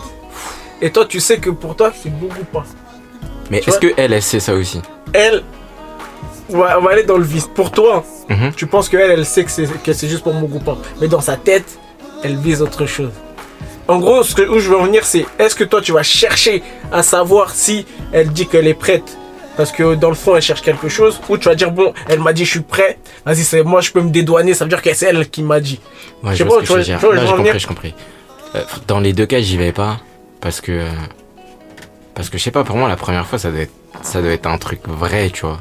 Et toi, tu sais que pour toi, c'est beaucoup pas. Mais est-ce que elle, elle sait ça aussi Elle, on va, on va aller dans le vice. Pour toi, Mhm. tu penses qu'elle, elle sait que c'est, que c'est juste pour mon goupin. Mais dans sa tête, elle vise autre chose. En gros, ce que, où je veux en venir, c'est est-ce que toi, tu vas chercher à savoir si elle dit qu'elle est prête? Parce que dans le fond, elle cherche quelque chose, ou tu vas dire, bon, elle m'a dit, je suis prêt, vas-y, c'est moi, je peux me dédouaner, ça veut dire que c'est elle qui m'a dit. Ouais, Je sais pas, tu vois- je compris, compris. Euh, dans les deux cas, j'y vais pas. Parce que. Parce que je sais pas, pour moi, la première fois, ça doit être, ça doit être un truc vrai, tu vois.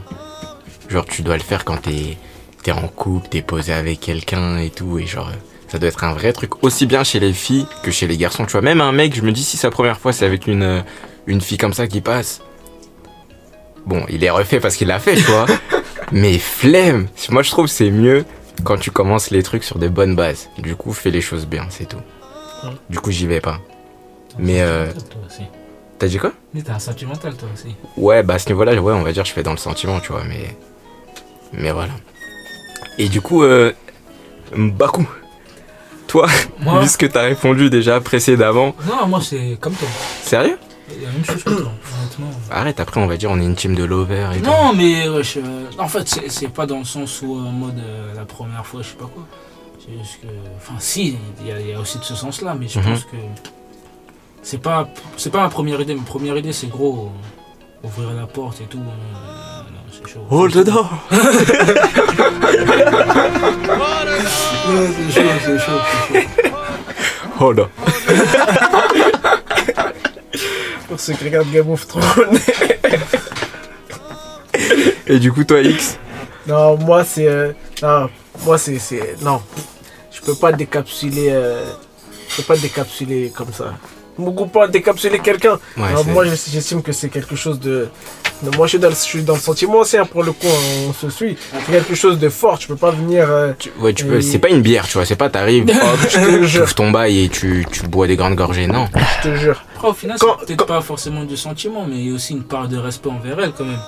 Genre, tu dois le faire quand t'es es en couple, t'es posé avec quelqu'un et tout. Et genre, ça doit être un vrai truc. Aussi bien chez les filles que chez les garçons, tu vois. Même un mec, je me dis, si sa première fois, c'est avec une, une fille comme ça qui passe. Bon, il est refait parce qu'il l'a fait, tu vois. Mais flemme Moi, je trouve que c'est mieux quand tu commences les trucs sur des bonnes bases. Du coup, fais les choses bien, c'est tout. Du coup, j'y vais pas. Mais, euh. T'as dit quoi? Mais t'es un sentimental, toi aussi. Ouais, bah à ce niveau-là, ouais, on va dire, je fais dans le sentiment, tu vois, mais. Mais voilà. Et du coup, euh. Bakou, toi, Moi vu ce que t'as répondu déjà précédemment, Non, moi, c'est comme toi. sérieux? Il y a la même chose que toi, honnêtement. Arrête, après, on va dire, on est une team de lover et tout. Non, mais wesh, euh, en fait, c'est- pas dans le sens où, euh, en mode euh, la première fois, je sais pas quoi. C'est juste que. Enfin, si, il y, a- il y a aussi de ce sens-là, mais je Mhm. pense que. C'est pas, c'est pas ma première idée. Ma première idée, c'est gros. ouvrir la porte et tout. euh, non, c'est chaud. Hold the door c'est chaud, c'est chaud, c'est chaud. Hold on. Pour ceux qui regardent Game of Thrones. Et du coup, toi, X? Non, moi c'est. euh, non, moi c'est. c'est- Non. Je peux pas décapsuler. euh, je peux pas décapsuler comme ça. Beaucoup pas décapsuler quelqu'un. Ouais, Alors, c'est- moi j'es- j'estime que c'est quelque chose de. de- Moi je suis, dans le, je suis dans le sentiment aussi, hein, pour le coup, hein, on se suit. C'est quelque chose de fort, tu peux pas venir. euh, tu- ouais, tu peux. C'est pas une bière, tu vois, c'est pas t'arrives, hop, je te tu jure, ouvres ton bail et tu, tu bois des grandes gorgées, non. je te jure. Après, au final, c'est peut-être quand- pas forcément du sentiment, mais il y a aussi une part de respect envers elle, quand même.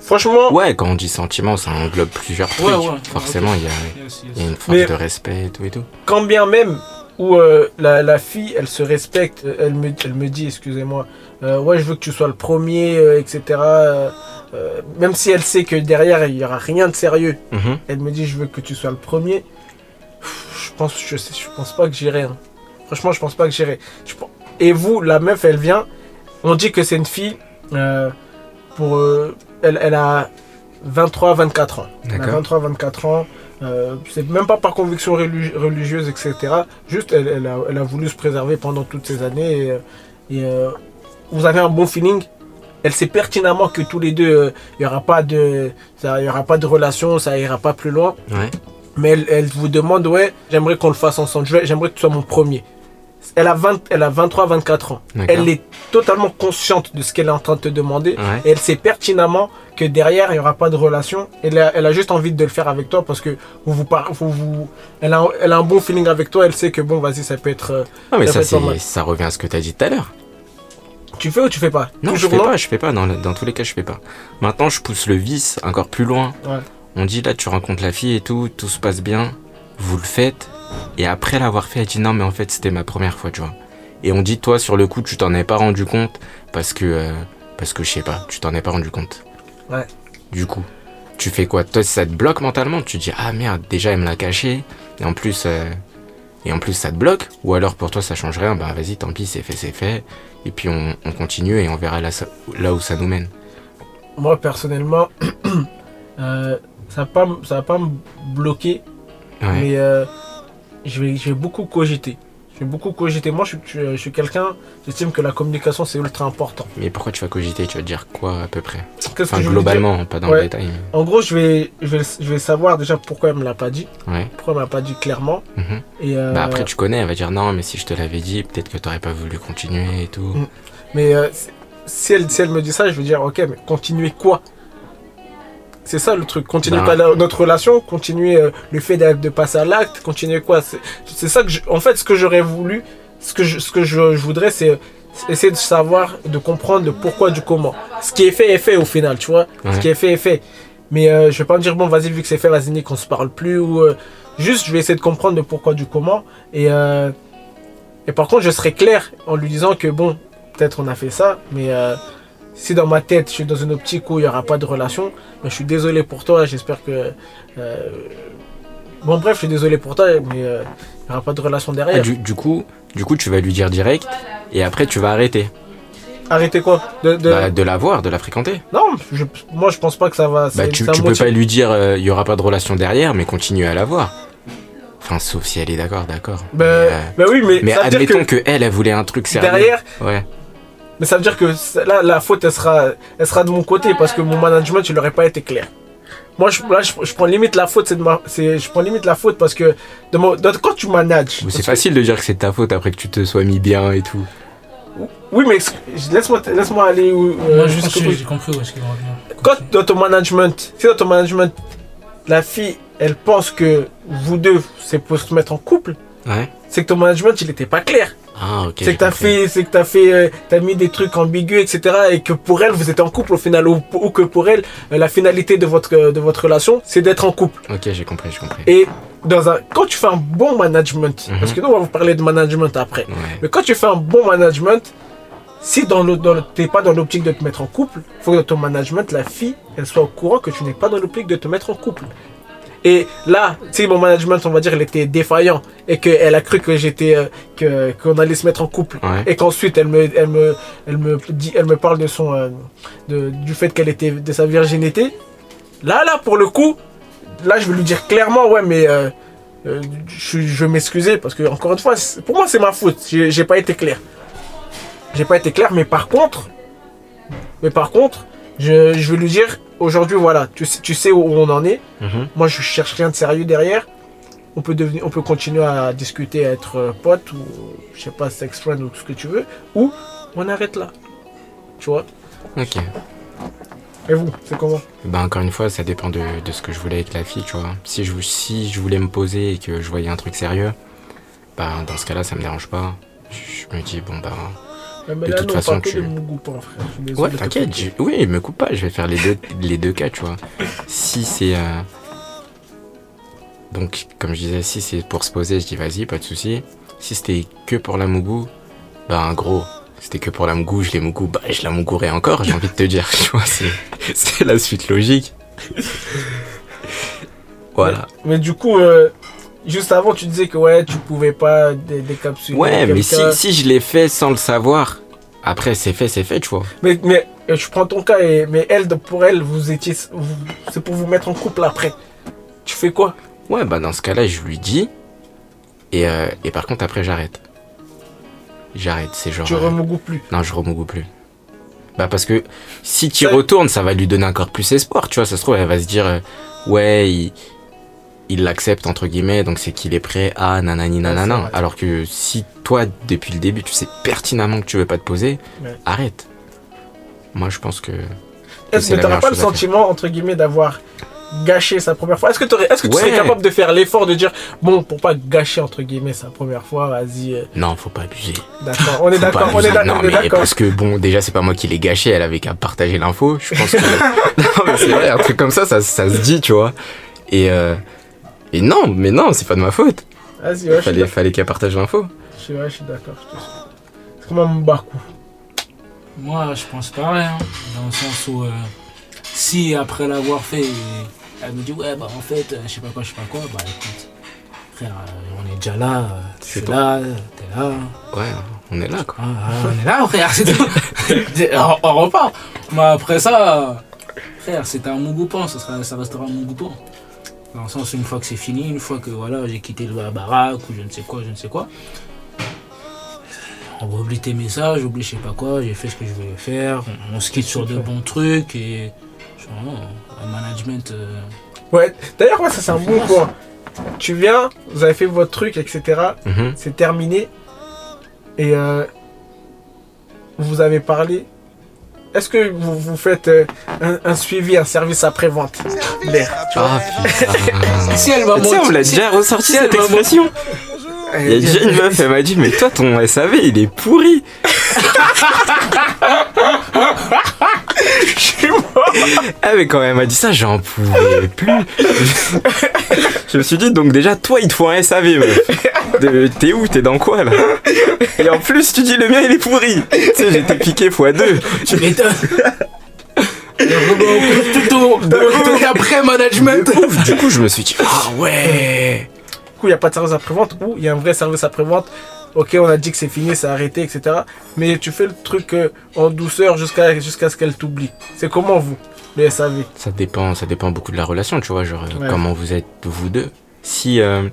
Franchement, Ouais, quand on dit sentiment, ça englobe plusieurs trucs. Ouais, ouais. Forcément, il y a, Yes, yes. il y a une force Mais- de respect et tout et tout. quand bien même où euh, la, la fille, elle se respecte, elle me, elle me dit, excusez-moi, euh, ouais, je veux que tu sois le premier, euh, etc. même si elle sait que derrière, il n'y aura rien de sérieux, Mhm. elle me dit, je veux que tu sois le premier. Pff, Je pense, je sais, je pense pas que j'irai. hein. Franchement, je pense pas que j'irai. Et vous, la meuf, elle vient, on dit que c'est une fille, pour, elle, elle a 23, 24 ans. Elle a D'accord. 23, 24 ans. Euh, c'est même pas par conviction religi- religieuse, etc. Juste, elle, elle a, elle a voulu se préserver pendant toutes ces années. Et, euh, et, euh, vous avez un bon feeling. Elle sait pertinemment que tous les deux, euh, il n'y aura pas de, ça, y aura pas de relation, ça ira pas plus loin. Ouais. Mais elle, elle vous demande, ouais, j'aimerais qu'on le fasse ensemble. J'aimerais que tu sois mon premier. Elle a, 20, elle a 23, 24 ans. Elle est totalement consciente de ce qu'elle est en train de te demander. Ouais. Et elle sait pertinemment que derrière, il n'y aura pas de relation. Elle a, elle a juste envie de le faire avec toi parce que vous vous, par- vous, vous- elle, a, elle a un bon feeling avec toi. Elle sait que bon, vas-y, ça peut être. euh, Non, mais Ça revient à ce que t'as dit tout à l'heure. tu fais ou tu fais pas? Non, Toujours je fais pas, je fais pas. Dans, tous les cas, je fais pas. Maintenant, je pousse le vice encore plus loin. Ouais. On dit là, tu rencontres la fille et tout, tout se passe bien, vous le faites. Et après l'avoir fait, elle dit non, mais en fait, c'était ma première fois, tu vois. Et on dit, toi, sur le coup, tu t'en es pas rendu compte parce que, euh, parce que je sais pas, tu t'en es pas rendu compte. Ouais. Du coup, tu fais quoi? Toi, ça te bloque mentalement? Tu te dis, ah merde, déjà, elle me l'a caché. Et en plus, euh, et en plus, ça te bloque? Ou alors, pour toi, ça change rien? Bah, vas-y, tant pis, c'est fait, c'est fait. Et puis, on, on continue et on verra là, là où ça nous mène. Moi, personnellement, euh, ça va pas, m- ça va pas me bloquer. Ouais. Mais je, vais, je vais beaucoup cogiter. Je vais beaucoup cogiter. Moi, je, suis- je, je suis quelqu'un, j'estime que la communication, c'est ultra important. Mais pourquoi tu vas cogiter? Tu vas dire quoi à peu près? Qu'est-ce Enfin, que je globalement, pas dans Ouais. le détail. En gros, je vais, je, vais, je vais savoir déjà pourquoi elle me l'a pas dit. Ouais. Pourquoi elle me l'a pas dit clairement. mhm. Et, euh, Bah après, tu connais, elle va dire non, mais si je te l'avais dit, peut-être que t'aurais pas voulu continuer et tout. Mm. Mais euh, si- si, elle, si elle me dit ça, je vais dire ok, mais continuer quoi? C'est ça le truc. Continuer la- notre relation, continuer euh, le fait de, de passer à l'acte, continuer quoi C'est ça que je, en fait, ce que j'aurais voulu, ce que je, ce que je, je voudrais, c'est essayer de savoir, de comprendre le pourquoi du comment. Ce qui est fait est fait au final, tu vois. Ce qui est fait est fait. Mais euh, je vais pas me dire bon, vas-y vu que c'est fait, vas-y nique, on se parle plus ou euh, juste, je vais essayer de comprendre le pourquoi du comment et euh, et par contre, je serai clair en lui disant que bon, peut-être on a fait ça, mais si dans ma tête je suis dans une optique où il n'y aura pas de relation, ben, je suis désolé pour toi, j'espère que. euh, Bon, bref, je suis désolé pour toi, mais euh, il n'y aura pas de relation Ah, derrière. du, du coup, du coup, tu vas lui dire direct et après tu vas arrêter. Arrêtez quoi? De, de- Bah, de la voir, de la fréquenter. Non, je- moi je pense pas que ça va. Bah, tu, un tu peux pas lui dire euh, il y aura pas de relation derrière, mais continue à la voir. Enfin, sauf si elle est d'accord, d'accord. Ben, Mais, ben oui, mais, mais ça admettons que, que... elle, elle voulait un truc sérieux. derrière, Ouais. Mais ça veut dire que c'est- là, la faute, elle sera, elle sera de mon côté parce que mon management, il n'aurait pas été clair. Moi, je, là, je, je prends limite la faute, c'est de ma, c'est, je prends limite la faute parce que de mon- de- quand tu manages, C'est facile de dire que c'est ta faute après que tu te sois mis bien et tout. oui, mais laisse-moi, laisse-moi aller où, euh, Moi, je bout. j'ai compris où est-ce qu'il va revenir. Quand dans ton management, si dans ton management, la fille, elle pense que vous deux, c'est pour se mettre en couple, Ouais. c'est que ton management, il n'était pas clair. Ah, c'est que t'as fait, c'est que t'as fait, euh, t'as mis des trucs ambigus, etc. Et que pour elle, vous êtes en couple au final, ou, ou que pour elle, euh, la finalité de votre, euh, de votre relation, c'est d'être en couple. Ok, j'ai compris, j'ai compris. Et dans un, quand tu fais un bon management, Mhm. parce que nous, on va vous parler de management après. Ouais. Mais quand tu fais un bon management, si dans le, dans t'es pas dans l'optique de te mettre en couple, faut que dans ton management, la fille, elle soit au courant que tu n'es pas dans l'optique de te mettre en couple. Et là, si mon management, on va dire, il était défaillant et qu'elle a cru que j'étais, euh, qu'on allait se mettre en couple, Ouais. et qu'ensuite elle me, elle me, elle me dit, elle me parle de son, euh, de, du fait qu'elle était de sa virginité. Là, là, pour le coup, là, je vais lui dire clairement, ouais, mais euh, euh, je, je vais m'excuser parce que encore une fois, pour moi, c'est ma faute. J'ai j'ai pas été clair. J'ai pas été clair, mais par contre, mais par contre, je, je vais lui dire aujourd'hui, voilà, tu sais, tu sais où on en est. Mhm. Moi, je cherche rien de sérieux derrière. On peut devenir, on peut continuer à discuter, à être euh, pote ou je sais pas, sex friend ou ce que tu veux, ou on arrête là. Tu vois? Ok. Et vous, c'est comment? Ben encore une fois, ça dépend de, de ce que je voulais avec la fille, tu vois. Si je, si je voulais me poser et que je voyais un truc sérieux, ben dans ce cas-là, ça me dérange pas. Je me dis, bon ben... Mais De là, toute façon, tu- frère. Désolé Ouais, t'inquiète, je- oui, me coupe pas, je vais faire les deux, les deux cas, tu vois. Si c'est... euh, Donc, comme je disais, si c'est pour se poser, je dis vas-y, pas de souci. Si c'était que pour la mougou, ben gros, c'était que pour la mougou, je l'ai mougou, bah je la mougourais encore, j'ai envie de te dire, tu vois, c'est, c'est la suite logique. Voilà. Mais du coup, euh, juste avant, tu disais que ouais, tu pouvais pas dé- décapsuler. Ouais, mais si, je l'ai fait sans le savoir, après c'est fait, c'est fait, tu vois. Mais, mais euh, je prends ton cas, et, mais elle, pour elle, vous étiez. C'est pour vous mettre en couple après. Tu fais quoi? Ouais, bah dans ce cas-là, je lui dis. Et, euh, et par contre, après, j'arrête. J'arrête, c'est genre. Tu euh, remougoue plus. Non, je remougue plus. Bah parce que si tu retournes, ça va lui donner encore plus espoir, tu vois. Ça se trouve, elle va se dire, euh, ouais, il il l'accepte entre guillemets, donc c'est qu'il est prêt à nanani nanana. Alors que si toi, depuis le début, tu sais pertinemment que tu veux pas te poser, Ouais. arrête. Moi, je pense que. Est-ce que pas le sentiment, entre guillemets, d'avoir gâché sa première fois? Est-ce que, tu serais capable de faire l'effort de dire, bon, pour pas gâcher, entre guillemets, sa première fois, vas-y, euh, Non, faut pas abuser. d'accord. On est d'accord, on est Non, mais d'accord. parce que bon, déjà, c'est pas moi qui l'ai gâché, elle avait qu'à partager l'info. Je pense que. non, mais c'est vrai, un truc comme ça, ça, ça se dit, tu vois. Et, euh, et non, mais non, c'est pas de ma faute. Vas-y, ouais, je suis Fallait, fallait qu'elle partage l'info. Je suis- ouais, je suis d'accord. je te suis. C'est comme un Mbaku. Moi, je pense pareil, hein, dans le sens où euh, si après l'avoir fait, elle me dit ouais bah en fait, euh, je sais pas quoi, je sais pas quoi, bah écoute, frère, euh, on est déjà là, C'est c'est bon. là, t'es là, Ouais, on est là, quoi. ah, ah, on est là frère, c'est tout. on, on repart. Mais après ça, frère, c'était un mon goupin, ça, sera, ça restera un mon goupin. Dans le sens où une fois que c'est fini, une fois que voilà, j'ai quitté la baraque ou je ne sais quoi, je ne sais quoi. On oublie tes messages, oublie je sais pas quoi, j'ai fait ce que je voulais faire, on, on se quitte sur de bons trucs et genre, un management. euh, Ouais, d'ailleurs, ouais, ça c'est un bon point. Tu viens, vous avez fait votre truc, etc. Mhm. C'est terminé. Et euh, vous avez parlé. Est-ce que vous, vous faites euh, un, un suivi, un service après-vente? L'air, tu vois. Ah putain. Si elle m'a Tu sais, on l'a si- déjà ressorti si cette elle m'a expression. Il y a déjà une meuf, elle m'a dit, mais toi, ton SAV, il est pourri. Ah, mais quand elle m'a dit ça, j'en pouvais plus. Je me suis dit, donc déjà, toi, il te faut un SAV, T'es où? T'es dans quoi, là? Et en plus, tu dis, le mien, il est pourri. Tu sais, j'étais piqué x2. Tu m'étonnes. Plutôt de après management. Ouf, du coup, je me suis dit, ah ouais. Du coup, il n'y a pas de service après-vente ou il y a un vrai service après-vente. Ok, on a dit que c'est fini, c'est arrêté, etc. Mais tu fais le truc euh, en douceur jusqu'à jusqu'à ce qu'elle t'oublie. C'est comment vous, le SAV Ça dépend, ça dépend beaucoup de la relation, tu vois, genre euh, Ouais. comment vous êtes vous deux. Si, euh,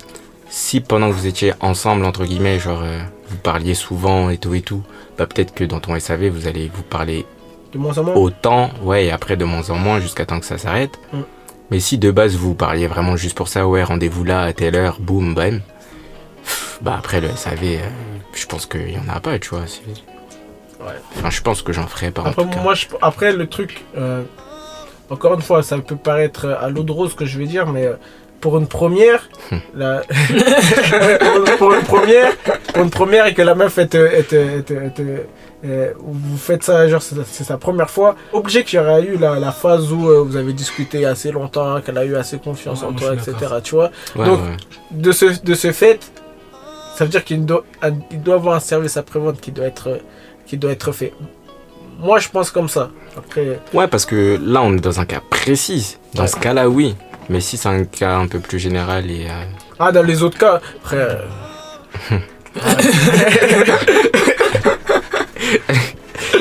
si pendant que vous étiez ensemble, entre guillemets, genre, euh, vous parliez souvent et tout et tout, bah peut-être que dans ton SAV, vous allez vous parler De moins en moins? autant, ouais, et après de moins en moins jusqu'à temps que ça s'arrête. Mm. Mais si de base vous parliez vraiment juste pour ça, ouais, rendez-vous là à telle heure, boum, bam, bah après le SAV, euh, je pense qu'il y en a pas, tu vois. c'est- Ouais. Enfin, je pense que j'en ferai pas en Après, tout cas. moi, je- après, le truc, euh, encore une fois, ça peut paraître à l'eau de rose ce que je vais dire, mais euh, pour une première, Hmm. la- pour une première, pour une première et que la meuf est, est, est- est- est- euh, vous faites ça, genre c'est c'est sa première fois, obligé qu'il y aurait eu la, la phase où euh, vous avez discuté assez longtemps, qu'elle a eu assez confiance Ouais, en toi, etc. Tu vois, Ouais, donc- ouais. de ce, de ce fait, ça veut dire qu'il doit, il doit avoir un service après-vente qui doit être, qui doit être fait. Moi, je pense comme ça. Après, Ouais, parce que là, on est dans un cas précis. Dans Ouais. ce cas-là, oui. Mais si c'est un cas un peu plus général et. euh, ah, dans les autres cas, frère.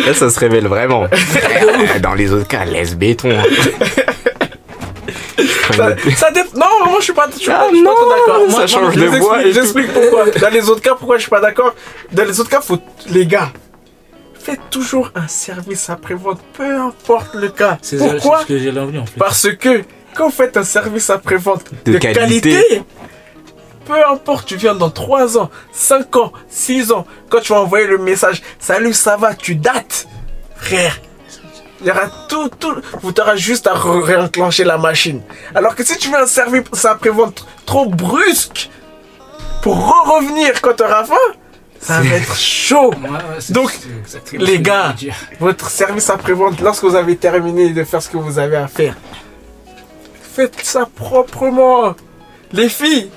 Là, ça se révèle vraiment. Dans les autres cas, laisse béton. Ça, ça dé- Non, moi, je suis pas, je suis Ah pas, je suis pas non, trop d'accord. ça Moi, change je de voix. J'explique pourquoi. Dans les autres cas, pourquoi je suis pas d'accord? Dans les autres cas, faut, les gars, faites toujours un service après-vente, peu importe le cas. C'est Pourquoi? ce que j'ai l'envie en fait. Parce que quand vous faites un service après-vente De de, qualité. qualité, peu importe, tu viens dans 3 ans, 5 ans, 6 ans, quand tu vas envoyer le message Salut, ça va, tu dates, frère. Il y aura tout, tout. Vous t'aurez juste à re- réenclencher la machine. Alors que si tu veux un service après-vente trop brusque, pour re-revenir quand tu auras faim, ça va être chaud. Ouais, Donc, les gars. Votre service après-vente, lorsque vous avez terminé de faire ce que vous avez à faire, faites ça proprement. Les filles,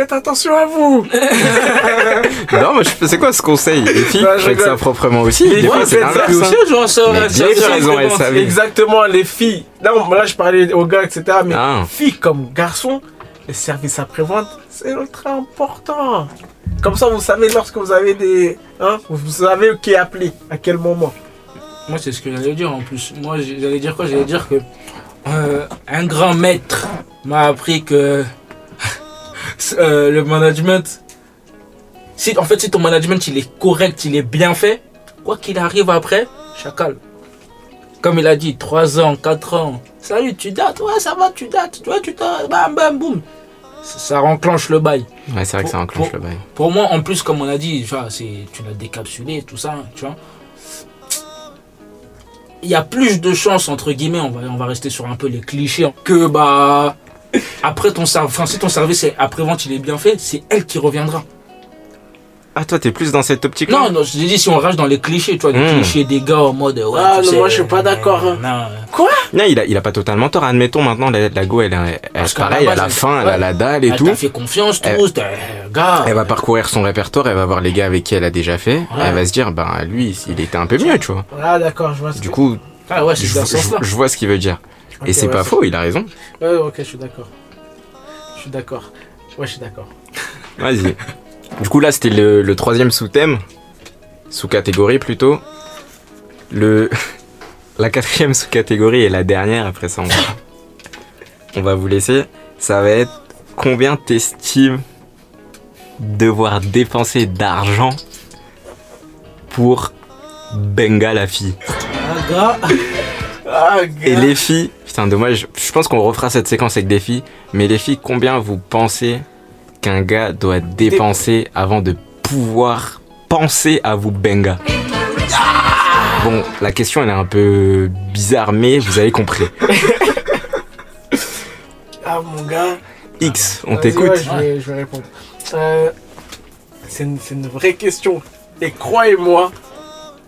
faites attention à vous. non, mais je- c'est quoi ce conseil? Les filles, je faites ça proprement aussi. Les filles, c'est. Exactement, les filles. Là, on- là, je parlais aux gars, etc. Mais Ah. filles comme garçons, les services après-vente, c'est ultra important. Comme ça, vous savez lorsque vous avez des... Hein, vous savez qui appeler, à quel moment. Moi, c'est ce que j'allais dire en plus. Moi, j'allais dire quoi? J'allais dire que euh, un grand maître m'a appris que euh, le management. Si, en fait, si ton management il est correct, il est bien fait, quoi qu'il arrive après, chacal. Comme il a dit, 3 ans, 4 ans. Salut, tu dates? Ouais, ça va, tu dates. Ouais, tu dates. Bam, bam, boum. Ça, ça renclenche le bail. Ouais, c'est vrai que ça enclenche pour- le bail. Pour moi, en plus, comme on a dit, tu vois, tu l'as décapsulé, tout ça, tu vois. Il y a plus de chances, entre guillemets, on va, on va rester sur un peu les clichés, hein, que bah. Après ton service, enfin, si ton service est après-vente, il est bien fait, c'est elle qui reviendra. Ah, toi, t'es plus dans cette optique Non, non, je t'ai dit, si on rage dans les clichés, tu vois, les Hmm. clichés des gars en mode. Ouais, Ah, tu non, sais, moi, je suis pas euh, d'accord, hein. Non, Non, il a, il a pas totalement tort. Admettons maintenant, la, la go, elle, est- elle, Parce qu'à pareil, la à base, la elle- fin, elle a ouais. la dalle et elle tout. t'a fait confiance, Elle- tout, c'était. Gars. Elle va parcourir son répertoire, elle va voir les gars avec qui elle a déjà fait. Elle va se dire, ben lui, il était un peu mieux, tu vois. Ah, d'accord, je vois ce Du que- coup, Ah ouais, je, c'est dans ce sens-là. je- je vois ce qu'il veut dire. Et c'est ouais, pas faux, il a raison. Ouais, ok, je suis d'accord. Je suis d'accord. Ouais, je suis d'accord. Vas-y. Du coup, là, c'était le, le troisième sous-thème. Sous-catégorie plutôt. Le... La quatrième sous-catégorie et la dernière, après ça, on va... on va vous laisser. Ça va être combien t'estimes devoir dépenser d'argent pour Benga la fille? Ah, gars. Ah, Et les filles, putain, dommage, je pense qu'on refera cette séquence avec des filles, mais les filles, combien vous pensez qu'un gars doit dépenser avant de pouvoir penser à vous benga? Bon, la question elle est un peu bizarre, mais vous avez compris. Ah, mon gars. X, on t'écoute. ouais, je, vais, je vais répondre. Euh, c'est une, vraie question. Et croyez-moi,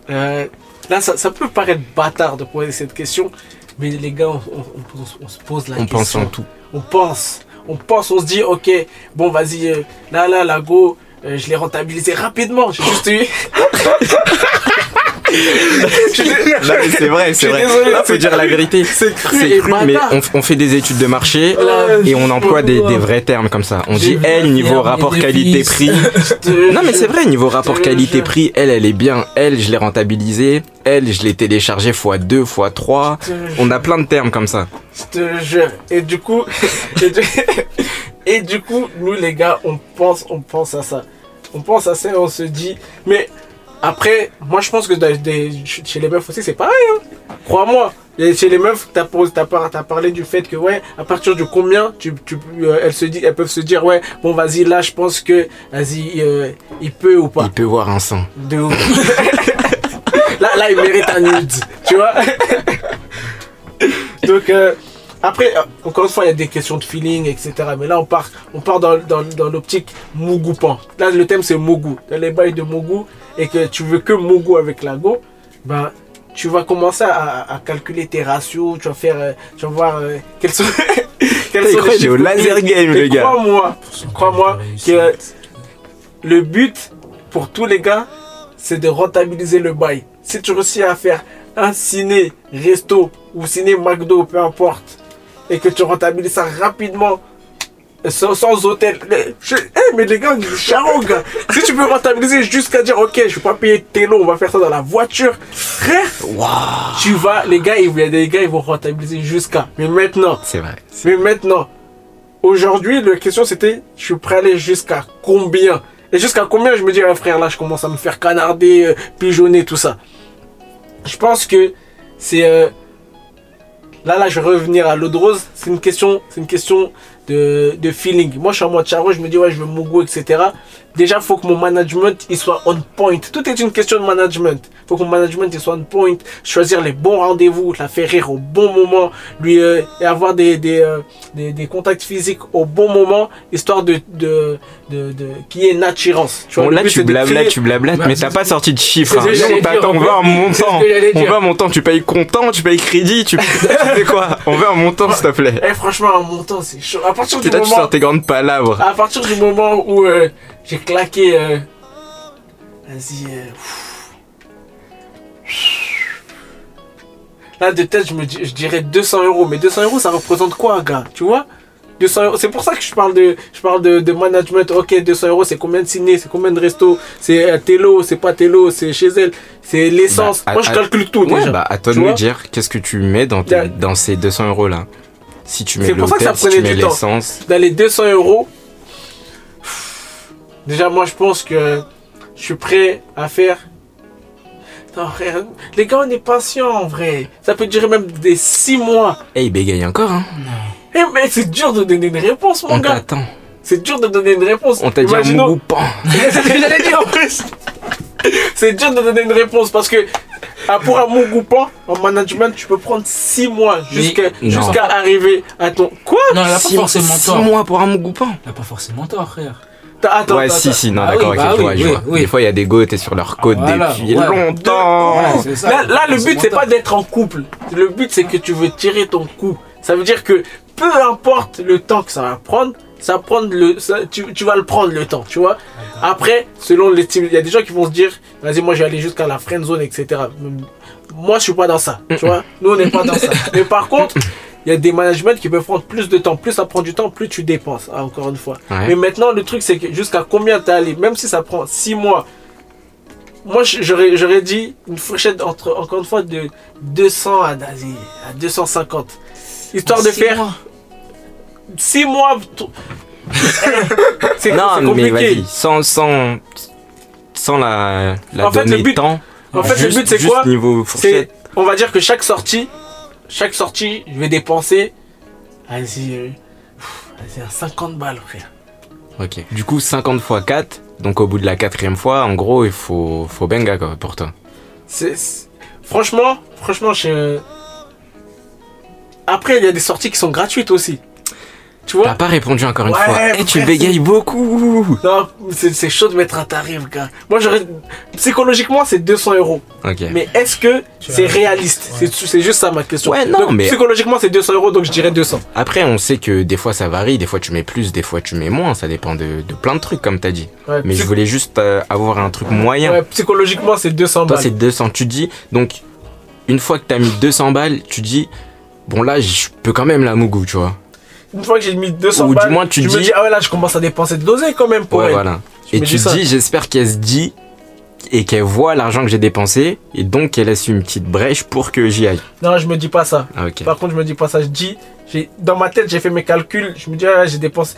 euh, là, ça, ça peut paraître bâtard de poser cette question, mais les gars, on, on- on- on se pose la On pense question. en tout. On pense. On pense, on se dit, ok, bon, vas-y, euh, là, là, la go, euh, je l'ai rentabilisé rapidement. J'ai juste eu. Non, mais c'est vrai, c'est vrai. Là, faut c'est dire la vérité. C'est cru C'est et cru, mais on, on fait des études de marché Là, et on emploie des, des vrais termes comme ça. On dit, elle, niveau rapport qualité-prix. Non mais c'est vrai, niveau rapport qualité-prix, elle, elle est bien. Elle, je l'ai rentabilisée. Elle, je l'ai téléchargée x2, x3. On a plein de termes comme ça. Je te jure. Et du coup, et du, Et du coup, nous les gars, on pense, on pense à ça. On pense à ça et on se dit. Mais après, moi je pense que dans des- chez les meufs aussi, c'est pareil. Hein. Crois-moi. Chez les meufs, par- t'as parlé du fait que, ouais, à partir de combien, tu, tu, euh, elles, se dit, elles peuvent se dire, ouais, bon, vas-y, là, je pense que, vas-y, euh, il peut ou pas. Il peut voir un sang. De ouf. là, là, il mérite un nude, tu vois. Donc, euh, après, euh, encore une fois, il y a des questions de feeling, etc. Mais là, on part, on part dans, dans, dans l'optique Mougoupan. Là, le thème, c'est Mougou. Dans les bails de Mougou, et que tu veux que Mougou avec la go, ben, tu vas commencer à, à calculer tes ratios, tu vas faire, euh, tu vas voir euh, quels sont, quels sont les au laser game, Et le gars. Crois-moi, crois-moi que le but pour tous les gars, c'est de rentabiliser le bail. Si tu réussis à faire un ciné, resto ou ciné McDo, peu importe, et que tu rentabilises ça rapidement, sans, sans hôtel. Je- eh, mais les gars, charron, gars. Si tu peux rentabiliser jusqu'à dire, ok, je vais pas payer tes lots, on va faire ça dans la voiture, frère, tu vas, les gars, il y a des gars, ils vont rentabiliser jusqu'à. Mais maintenant, C'est vrai. mais maintenant, aujourd'hui, la question c'était, je suis prêt à aller jusqu'à combien? Et jusqu'à combien je me dis, ah, frère, là, je commence à me faire canarder, euh, pigeonner, tout ça. Je pense que c'est... euh, là, là, je vais revenir à l'eau de rose. C'est une question, c'est une question de, de feeling. Moi, je suis en mode charo, je me dis, ouais, je veux Mogo, etc. Déjà, faut que mon management, il soit on point. Tout est une question de management. faut que mon management, il soit on point. Choisir les bons rendez-vous, la faire rire au bon moment, lui, euh, et avoir des, des, euh, des, des contacts physiques au bon moment, histoire de, de, de, de qu'il y ait une attirance. Tu vois, Bon, là, tu blablates, tu blablates, Bah, mais t'as pas sorti de chiffres. hein. j'allais On veut un montant. On veut un montant. Tu payes comptant, tu payes crédit, tu tu fais quoi? On veut un montant, s'il te plaît. Eh, franchement, un montant, c'est chaud. À partir du là, tu moment, sors tes grandes palabres. à partir du moment où euh, j'ai claqué, euh, vas-y, euh, là de tête, je me je dirais 200 euros. Mais 200 euros, ça représente quoi, gars Tu vois? 200 euros. C'est pour ça que je parle de, je parle de, de management. Ok, 200 euros, c'est combien de ciné, c'est combien de resto, c'est euh, télo, c'est pas télo, c'est chez elle, c'est l'essence. Bah, Moi, je calcule tout Ouais, déjà. bah, à toi de me dire qu'est-ce que tu mets dans, tes- dans ces 200 euros là. Si tu mets C'est pour ça que ça l'hôtel, si tu prenait mets du temps. l'essence. dans les 200 euros, déjà moi je pense que je suis prêt à faire. Non, frère, les gars, on est patient en vrai. Ça peut durer même des 6 mois. Eh, il bégaye encore, hein. Eh, mais c'est dur de donner une réponse, mon On gars. t'attend. C'est dur de donner une réponse. On t'a dit un mougoupan. c'est ce que j'allais dire en plus. C'est dur de donner une réponse parce que ah, pour un Mougoupan, en management, tu peux prendre 6 mois jusqu'à non. jusqu'à arriver à ton. Quoi? Non, elle a pas Six- forcément six tort. mois pour un mougoupan. Elle a pas forcément tort, frère. Attends, Ouais, attends, si, attends. si, non, Ah d'accord, oui, ok, bah je vois, oui, je oui, vois. oui. Des fois, il y a des go, t'es sur leur côte Voilà, depuis ouais. longtemps. Ouais, ça. Là, là, le but, c'est pas d'être en couple. Le but, c'est que tu veux tirer ton coup. Ça veut dire que peu importe le temps que ça va prendre, ça prendre le, ça- tu, tu vas le prendre le temps, tu vois. Après, selon les teams, il y a des gens qui vont se dire, vas-y, moi, je vais aller jusqu'à la friend zone, etc. Moi, je suis pas dans ça, tu vois. Nous, on n'est pas dans ça. Mais par contre, il y a des managements qui peuvent prendre plus de temps. Plus ça prend du temps, plus tu dépenses, hein, encore une fois. Ouais. Mais maintenant, le truc, c'est que jusqu'à combien t'es allé, même si ça prend 6 mois, moi, je- j'aurais, j'aurais dit une fourchette entre, encore une fois, de 200 à, vas-y, à 250. Histoire de Six faire mois. 6 mois. c'est Non, mais vas-y, sans, sans, sans la, la En fait, le donnée but- temps. en fait, le but, c'est quoi? niveau C'est, fourchette. on va dire que chaque sortie, chaque sortie, je vais dépenser, vas-y, euh, pff, vas-y, un 50 balles, frère. Ok. Du coup, 50 fois 4. Donc, au bout de la quatrième fois, en gros, il faut, faut benga, quoi, pour toi. C'est- franchement, franchement, je... Après, il y a des sorties qui sont gratuites aussi. Tu vois T'as pas répondu encore une Ouais, fois. Eh, tu bégayes beaucoup. Non, c'est chaud de mettre un tarif, gars. Moi, j'aurais. Psychologiquement, c'est 200 euros. Ok. Mais est-ce que c'est réaliste? Ouais. C'est juste ça ma question. Ouais, non, Donc, mais- Psychologiquement, c'est 200 euros, donc je dirais 200. Après, on sait que des fois ça varie, des fois tu mets plus, des fois tu mets moins, ça dépend de, de plein de trucs comme t'as dit. Ouais, Mais je voulais juste euh, avoir un truc moyen. ouais, psychologiquement, c'est 200 Toi balles. c'est 200, tu dis, donc une fois que t'as mis 200 balles, tu dis, bon là je peux quand même la mougou, tu vois. Une fois que j'ai mis 200 Ou du balles, moins, tu je me dis- dis, ah ouais, là, je commence à dépenser de l'oseille quand même pour Ouais, elle. voilà. Je Et tu dis dis, j'espère qu'elle se dit et qu'elle voit l'argent que j'ai dépensé et donc qu'elle laisse une petite brèche pour que j'y aille. Non, je me dis pas ça. Ah. Par contre, je me dis pas ça. Je dis, j'ai- dans ma tête, j'ai fait mes calculs. Je me dis, ah, j'ai dépensé.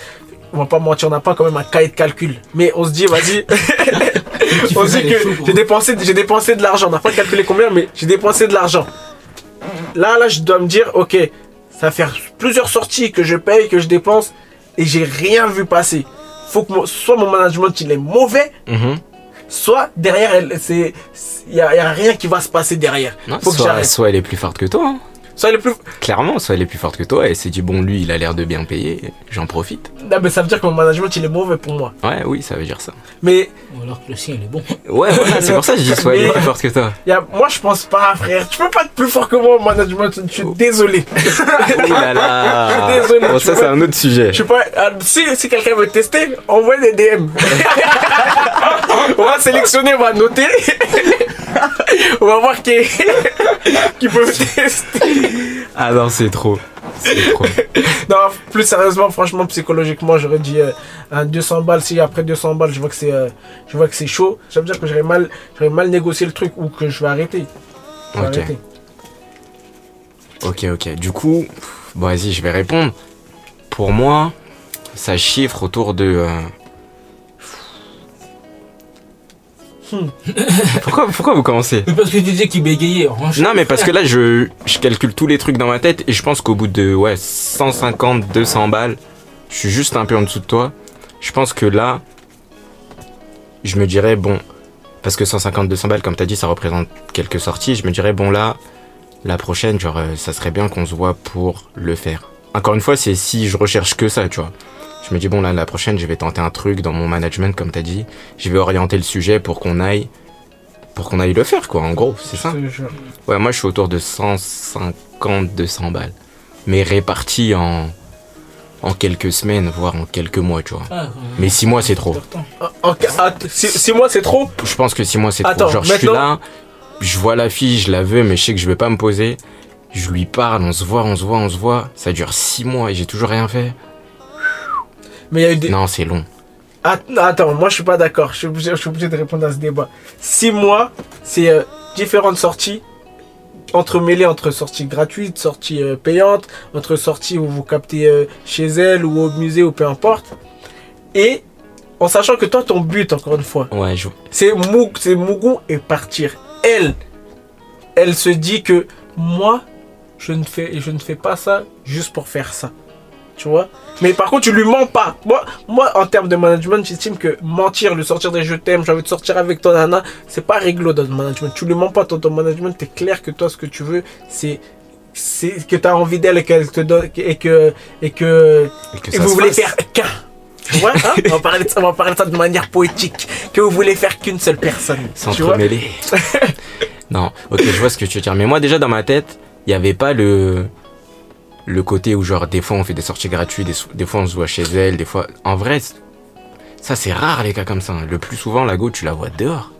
on va pas mentir, on n'a pas quand même un cahier de calcul. Mais on se dit, vas-y, on se dit que j'ai dépensé, j'ai dépensé de l'argent. On n'a pas calculé combien, mais j'ai dépensé de l'argent. Là, là, je dois me dire, ok, ça va faire plusieurs sorties que je paye, que je dépense, et j'ai rien vu passer. Faut que mon- soit mon management il est mauvais, Mhm. soit derrière, elle- c'est, il y, a y a rien qui va se passer derrière. Non, Faut que soit, elle est plus forte que toi. hein. Soit elle est plus, Clairement, soit elle est plus forte que toi et s'est dit bon lui il a l'air de bien payer, j'en profite. Non, mais ça veut dire que mon management il est mauvais pour moi. Ouais oui ça veut dire ça. Mais Ou alors que le sien, il est bon. Ouais voilà c'est pour ça que je dis soit elle est plus forte que toi. y a, moi, je pense pas, frère. Tu peux pas être plus fort que moi au management. Je suis désolé. Oh là là. Désolé, Bon ça c'est un autre sujet. Je sais pas, euh, si, si quelqu'un veut tester, envoie des DM. on va sélectionner, on va noter. on va voir qui, qui peut tester. Ah non c'est trop. Non, plus sérieusement, franchement, psychologiquement, j'aurais dit euh, un 200 balles. Si après 200 balles, je vois que c'est, euh, je vois que c'est chaud, ça veut dire que j'aurais mal, j'aurais mal négocié le truc ou que je vais arrêter. Je vais Ok. arrêter. Ok ok du coup bon vas-y je vais répondre. Pour moi ça chiffre autour de. Pourquoi, pourquoi vous commencez parce que tu disais qu'il bégayait. Non, mais parce que là, je, je calcule tous les trucs dans ma tête et je pense qu'au bout de ouais, 150, 200 balles, je suis juste un peu en dessous de toi. Je pense que là, je me dirais, bon, parce que 150, 200 balles, comme t'as dit, ça représente quelques sorties. Je me dirais, bon, là, la prochaine, genre, euh, ça serait bien qu'on se voit pour le faire. Encore une fois, c'est si je recherche que ça, tu vois. Je me dis, bon, là, la prochaine, je vais tenter un truc dans mon management, comme t'as dit. Je vais orienter le sujet pour qu'on aille. Pour qu'on aille le faire, quoi, en gros, c'est ça. Ouais, moi je suis autour de 150, 200 balles. Mais répartis en, en quelques semaines, voire en quelques mois, tu vois. Ah, Mais 6 mois c'est trop. pourtant. En- en- att- si, si moi c'est trop, Je pense que 6 mois c'est trop. Genre je suis là, je vois la fille, je la veux, mais je sais que je vais pas me poser. Je lui parle, on se voit, on se voit, on se voit. Ça dure 6 mois et j'ai toujours rien fait. Mais il y a eu des. Non, c'est long. Att- Attends, moi je suis pas d'accord. Je suis obligé, je suis obligé de répondre à ce débat. Six mois, c'est euh, différentes sorties entremêlées entre sorties gratuites, sorties euh, payantes, entre sorties où vous captez euh, chez elle ou au musée ou peu importe. Et en sachant que toi, ton but, encore une fois, Ouais, je... c'est Mou- et partir. Elle, elle se dit que moi, je ne fais, je ne fais pas ça juste pour faire ça. Tu vois Mais par contre, tu lui mens pas. Moi, moi en termes de management, j'estime que mentir, lui sortir des je t'aime, j'ai envie de sortir avec toi, nana, c'est pas réglo dans le management. Tu lui mens pas dans ton management, t'es clair que toi, ce que tu veux, c'est c'est que tu as envie d'elle et qu'elle te donne et que et que et que et vous voulez faire qu'un. Tu vois hein on, va parler de ça, on va parler de ça de manière poétique. Que vous voulez faire qu'une seule personne. S'entremêler. non, ok, je vois ce que tu veux dire. Mais moi, déjà, dans ma tête, il n'y avait pas le, le côté où, genre, des fois, on fait des sorties gratuites, des, fois, on se voit chez elle, des fois. En vrai, ça, c'est rare, les cas comme ça. hein. Le plus souvent, la go, tu la vois dehors.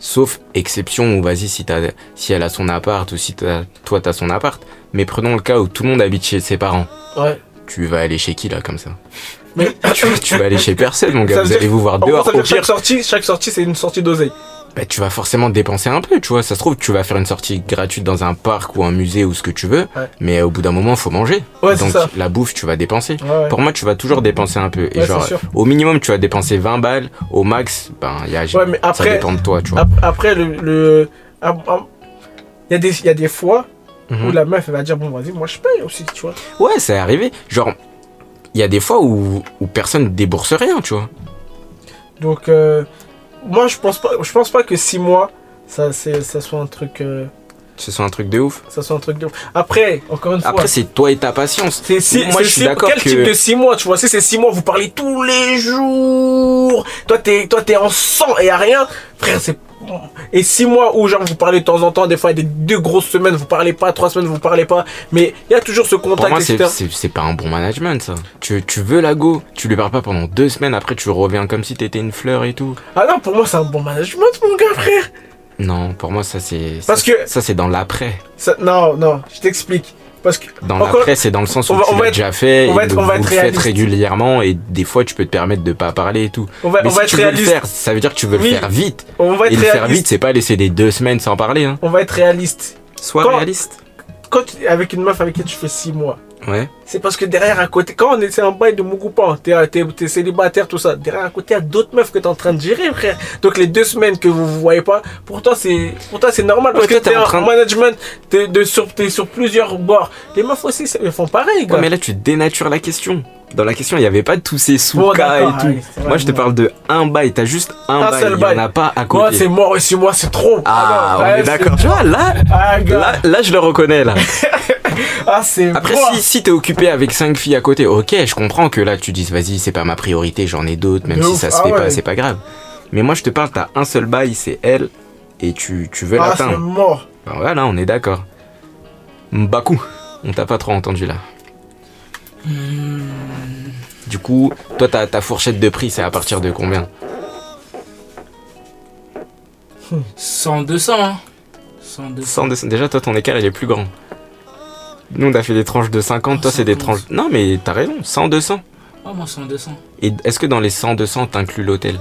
Sauf exception où, vas-y, si, t'as- si elle a son appart ou si toi, t'as son appart. Mais prenons le cas où tout le monde habite chez ses parents. Ouais. Tu vas aller chez qui, là, comme ça? Mais tu, tu vas aller chez personne, mon gars. Vous allez vous voir gros, dehors. Au chaque sortie, chaque sortie, c'est une sortie d'oseille. Bah, tu vas forcément dépenser un peu, tu vois. Ça se trouve, tu vas faire une sortie gratuite dans un parc ou un musée ou ce que tu veux, Ouais. mais au bout d'un moment, faut manger. Ouais, Donc ça. la bouffe, tu vas dépenser. Ouais. Pour moi, tu vas toujours dépenser un peu. Et genre, au minimum, tu vas dépenser 20 balles. Au max, ben, y a, mais ça après- dépend de toi, tu vois. Ap- Après, le. le ah, ah, il y, a des- il y a des fois Mhm. où la meuf elle va dire Bon, vas-y, moi je paye aussi, tu vois. Ouais, c'est arrivé. Genre, il y a des fois où, où personne débourse rien, tu vois. Donc, euh, moi je pense pas, je pense pas que 6 mois, ça, c'est- ça soit un truc. euh, Ce soit un truc de ouf. ça soit un truc de. Après, encore une fois. Après, c'est toi et ta patience. C'est si, Moi, je suis d'accord Quel que- type de 6 mois, tu vois? Si c'est 6 mois, vous parlez tous les jours. Toi, t'es, toi, t'es en sang et a rien. Frère, c'est. Et 6 mois où, genre, vous parlez de temps en temps, des fois, il y a des deux grosses semaines, vous parlez pas, trois semaines, vous parlez pas. Mais il y a toujours ce Pour contact, moi, c'est pas un bon management, ça. Tu, tu veux la go, tu lui parles pas pendant deux semaines, après tu reviens comme si t'étais une fleur et tout. Ah non, pour moi, c'est un bon management, mon gars, frère. Non, pour moi, ça c'est. Parce ça, que- Ça, c'est dans l'après. Ça- non, non, je t'explique. Parce que. Dans Encore- l'après, c'est dans le sens où on va- tu on va l'as être- déjà fait, on va et être- le- on va vous être le faites réaliste. régulièrement, et des fois, tu peux te permettre de pas parler et tout. On va, Mais on si va être tu veux le réaliste. faire, ça veut dire que tu veux Oui. le faire vite. On va Et le faire vite, c'est pas laisser des deux semaines sans parler. Hein. On va être réaliste. Sois Quand- réaliste. Quand tu- avec une meuf avec qui tu fais 6 mois Ouais. C'est parce que derrière, à côté, quand on est c'est un bail de Mugupan, t'es t'es- célibataire, tout ça, derrière, à côté, il y a d'autres meufs que t'es en train de gérer, frère. Donc les deux semaines que vous vous voyez pas, pour toi, c'est normal parce que t'es en en train management, t'es sur, sur plusieurs bords. Les meufs aussi, elles font pareil, gars. Ouais, mais là, tu dénatures la question. Dans la question, il n'y avait pas de tous ces cas d'accord, et tout. Moi, je te moi. parle de un bail. T'as juste un, Un bail. seul Il n'y en a pas à Moi, côté. c'est mort et mois, c'est trop. Ah, non, on ouais, est d'accord. Tu vois, là, Ah, là, là, je le reconnais, là. Ah, c'est Après, si, si t'es occupé avec cinq filles à côté, ok, je comprends que là, tu dises, vas-y, c'est pas ma priorité, j'en ai d'autres, même De si ouf. ça se Ah fait ouais. pas, c'est pas grave. Mais moi, je te parle, t'as un seul bail, c'est elle, et tu, tu veux Ah, c'est l'atteindre. mort. Ben voilà, on est d'accord. Mbaku, on t'a pas trop entendu là. Du coup, toi, ta, ta fourchette de prix, c'est à partir de combien 100, 200. Hein. 100, 200. 100, 200. Déjà, toi, ton écart, il est plus grand. Nous, on a fait des tranches de 50, toi, c'est des 50. tranches. Non, mais t'as raison, 100, 200. Ah, moi, 100, 200. Et est-ce que dans les 100, 200, t'inclus l'hôtel?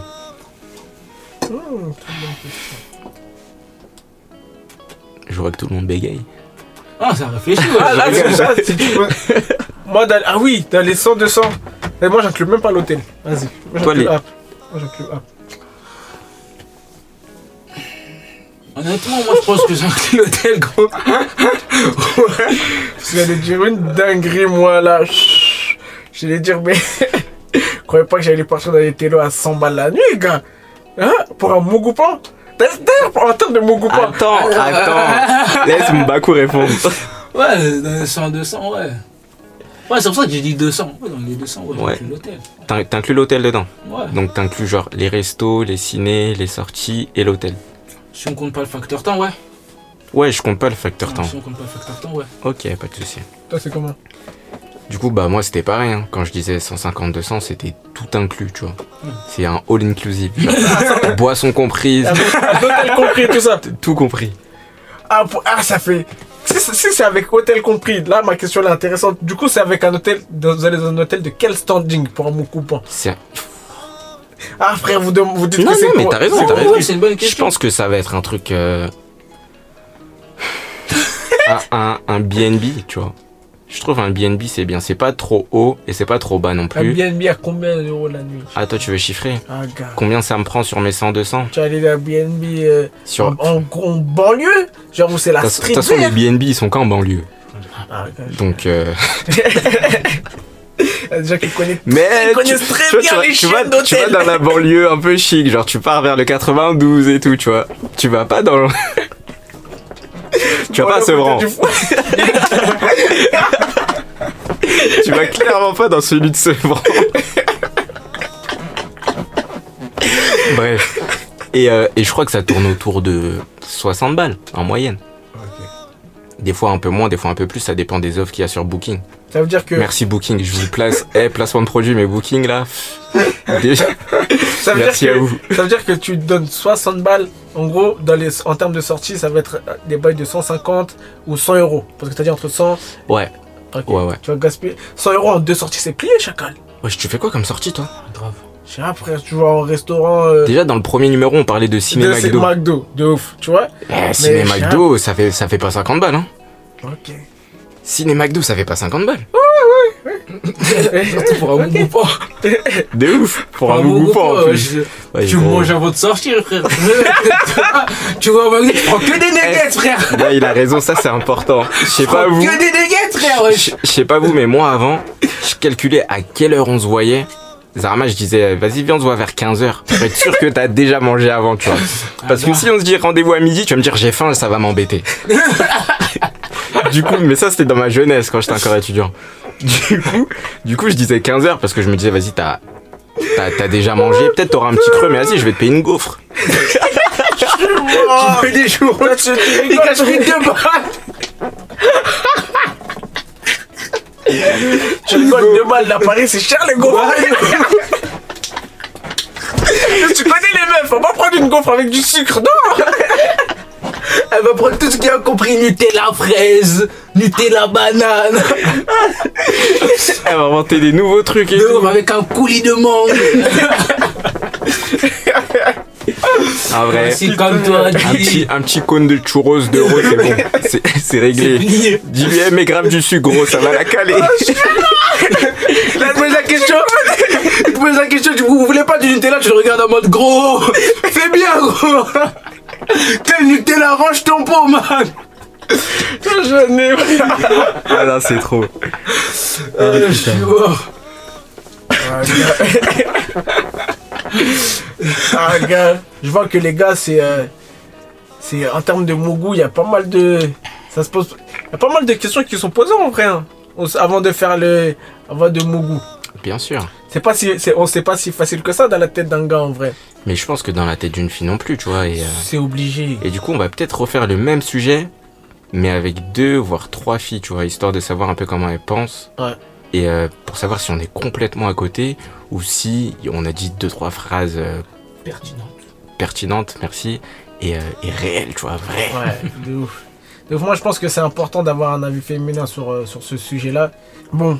Je vois que tout le monde bégaye. Ah, ça réfléchit. ouais. Ah, là, c'est ça, si tu veux. Moi, dans, ah oui, dans les 100, 200. Et moi, j'inclus même pas l'hôtel. Vas-y. Moi, Toi, j'inclus les- app. Moi, j'inclus app. Honnêtement, moi, je pense que j'inclus l'hôtel, gros. Parce qu'il allait dire une dinguerie, moi, là. Chut. J'allais dire, mais. croyais pas que j'allais partir dans les télos à 100 balles la nuit, gars. Hein? Pour un Mugupan De Mugupan. Attends, attends. Laisse Mbaku répondre. Ouais, dans les 100, 200, ouais. Ouais, c'est pour ça que j'ai dit 200. Ouais, dans les 200, ouais, Ouais. j'inclus l'hôtel. T'in- T'inclus l'hôtel dedans. Ouais. Donc t'inclus genre les restos, les cinés, les sorties et l'hôtel. Si on compte pas le facteur temps, ouais. Ouais, je compte pas le facteur temps. Si on compte pas le facteur temps, ouais. Ok, pas de souci. Toi, c'est comment? Du coup, bah moi c'était pareil. hein. Quand je disais 150-200, c'était tout inclus, tu vois. C'est un all inclusive. genre, boisson comprise, Avec hôtel compris, tout ça. tout compris. Ah, pour- ah, ça fait. Si, c'est avec hôtel compris, là, ma question est intéressante. Du coup, c'est avec un hôtel. Vous allez dans un hôtel de quel standing pour un Mugupan C'est Ah, frère, vous, vous dites Non, que c'est non, mais t'as raison, t'as raison. Une bonne Je question. pense que ça va être un truc. euh, un, un, un BNB, tu vois. Je trouve un BNB c'est bien. C'est pas trop haut et c'est pas trop bas non Un plus. BNB à combien d'euros la nuit Ah, toi tu veux chiffrer? Ah. Combien ça me prend sur mes 100-200 Tu vas aller à BNB euh, Sur. en, en- en banlieue? Genre où c'est la De toute street façon, les BNB ils sont qu'en banlieue. Ah. Donc. euh, Déjà qu'ils connaissent Mais Ils connaissent très tu vois, bien tu vas- les tu vas, tu vas dans la banlieue un peu chic, genre tu pars vers le 92 et tout, tu vois. Tu vas pas dans. le- tu vas pas à Sevran. Tu vas clairement pas dans celui de Sevran. Bref. Et, euh, et je crois que ça tourne autour de 60 balles en moyenne. Des fois un peu moins, des fois un peu plus, ça dépend des offres qu'il y a sur Booking. Ça veut dire que. Merci Booking, je vous place. Eh, placement de produit, mais Booking là. Déjà. Ça veut Merci dire que, à vous. Ça veut dire que tu donnes 60 balles. En gros, dans les, en termes de sortie, ça va être euh, des bails de 150 ou 100 euros. Parce que t'as dit entre 100. Ouais. Ouais, ouais. Tu vas gaspiller. 100 euros en deux sorties, c'est plié, chacal. Wesh, tu fais quoi comme sortie toi? Je sais pas, après, tu vas au restaurant. Euh, Déjà dans le premier numéro, on parlait de ciné de- McDo. McDo, de ouf, tu vois. Eh, ciné McDo, ça fait, ça fait pas 50 balles, hein. Ok. Ciné McDo, ça fait pas 50 balles. Surtout pour un bon goupon. De ouf. Pour un bon goût goupon, en ouais, plus. je- Ouais, Tu manges avant de sortir, frère. tu vois, McDo, tu prends que des nuggets, frère. Là, il a raison, ça c'est important. Je sais pas vous. que des nuggets, frère. je sais pas vous, mais moi avant, je calculais à quelle heure on se voyait. Zarma, je disais, vas-y, viens, on se voit vers 15h. Pour être sûr que t'as déjà mangé avant, tu vois. Parce que bah. si on se dit rendez-vous à midi, tu vas me dire j'ai faim, ça va m'embêter. du coup, mais ça c'était dans ma jeunesse quand j'étais encore étudiant. Du coup, du coup, je disais 15h parce que je me disais, vas-y, t'as. T'as, t'as déjà mangé, peut-être t'auras un petit creux, mais vas-y, je vais te payer une gaufre. Des jours. Là, tu il cache pris deux balles. Tu rigoles deux balles Paris, c'est cher les gaufres. tu connais les meufs, on va prendre une gaufre avec du sucre, non? Elle va prendre tout ce qui a compris Nutella fraise, Nutella banane, Elle va inventer des nouveaux trucs et de tout. ouf, avec un coulis de mangue. En vrai, comme toi, un petit, un petit cône de churros d'euros, c'est bon. C'est- réglé. Dis-lui, eh, mais grave du sucre, gros, ça va la caler. Il te pose la question. Il te pose la question. Tu, vous voulez pas du Nutella Tu le regardes en mode gros. Fais bien, gros. Quel Nutella range ton pot, man. Je n'ai Ah là, c'est trop. Euh, je suis mort. Ah, gars. Gars. Je vois que les gars, c'est. euh, c'est en termes de Mougou, il y a pas mal de. Ça se pose. Il y a pas mal de questions qui sont posées en vrai. hein, avant de faire le. Avant de Mougou. Bien sûr. C'est pas si. c'est- On sait pas si facile que ça dans la tête d'un gars en vrai. Mais je pense que dans la tête d'une fille non plus, tu vois. Et, euh, C'est obligé. et du coup, on va peut-être refaire le même sujet, mais avec deux, voire trois filles, tu vois, histoire de savoir un peu comment elles pensent. Ouais. Et euh, pour savoir si on est complètement à côté ou si on a dit deux, trois phrases euh, Pertinent. pertinentes, merci, et, euh, et réelles, tu vois, vraies. Ouais, de ouf. Donc moi je pense que c'est important d'avoir un avis féminin sur, euh, sur ce sujet-là. Bon,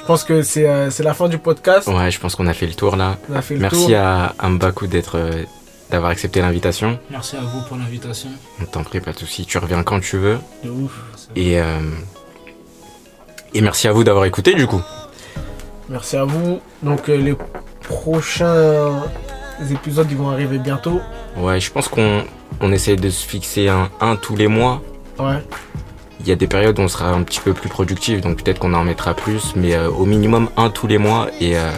je pense que c'est euh, c'est la fin du podcast. Ouais, je pense qu'on a fait le tour là. On a fait le Merci tour. à Mbaku d'être, euh, d'avoir accepté l'invitation. Merci à vous pour l'invitation. On t'en prie, pas de soucis, tu reviens quand tu veux. De ouf. Et, euh, et merci à vous d'avoir écouté du coup. Merci à vous. Donc euh, les prochains épisodes ils vont arriver bientôt. Ouais, je pense qu'on on essaye de se fixer un, un tous les mois. Ouais. Il y a des périodes où on sera un petit peu plus productif, donc peut-être qu'on en mettra plus, mais euh, au minimum un tous les mois et, euh,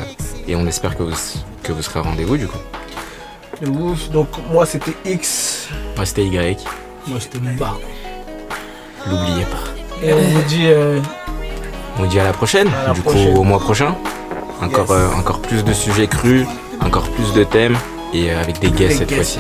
et on espère que vous, que vous serez au rendez-vous du coup. De ouf. Donc moi c'était X. Moi c'était Y, Moi, j'étais bas. l'oubliez pas. Et on vous dit euh, On vous dit à la prochaine, À la du prochaine. coup au mois prochain. Encore, Yes. euh, encore plus de sujets crus, encore plus de thèmes et euh, avec des guests cette fois-ci.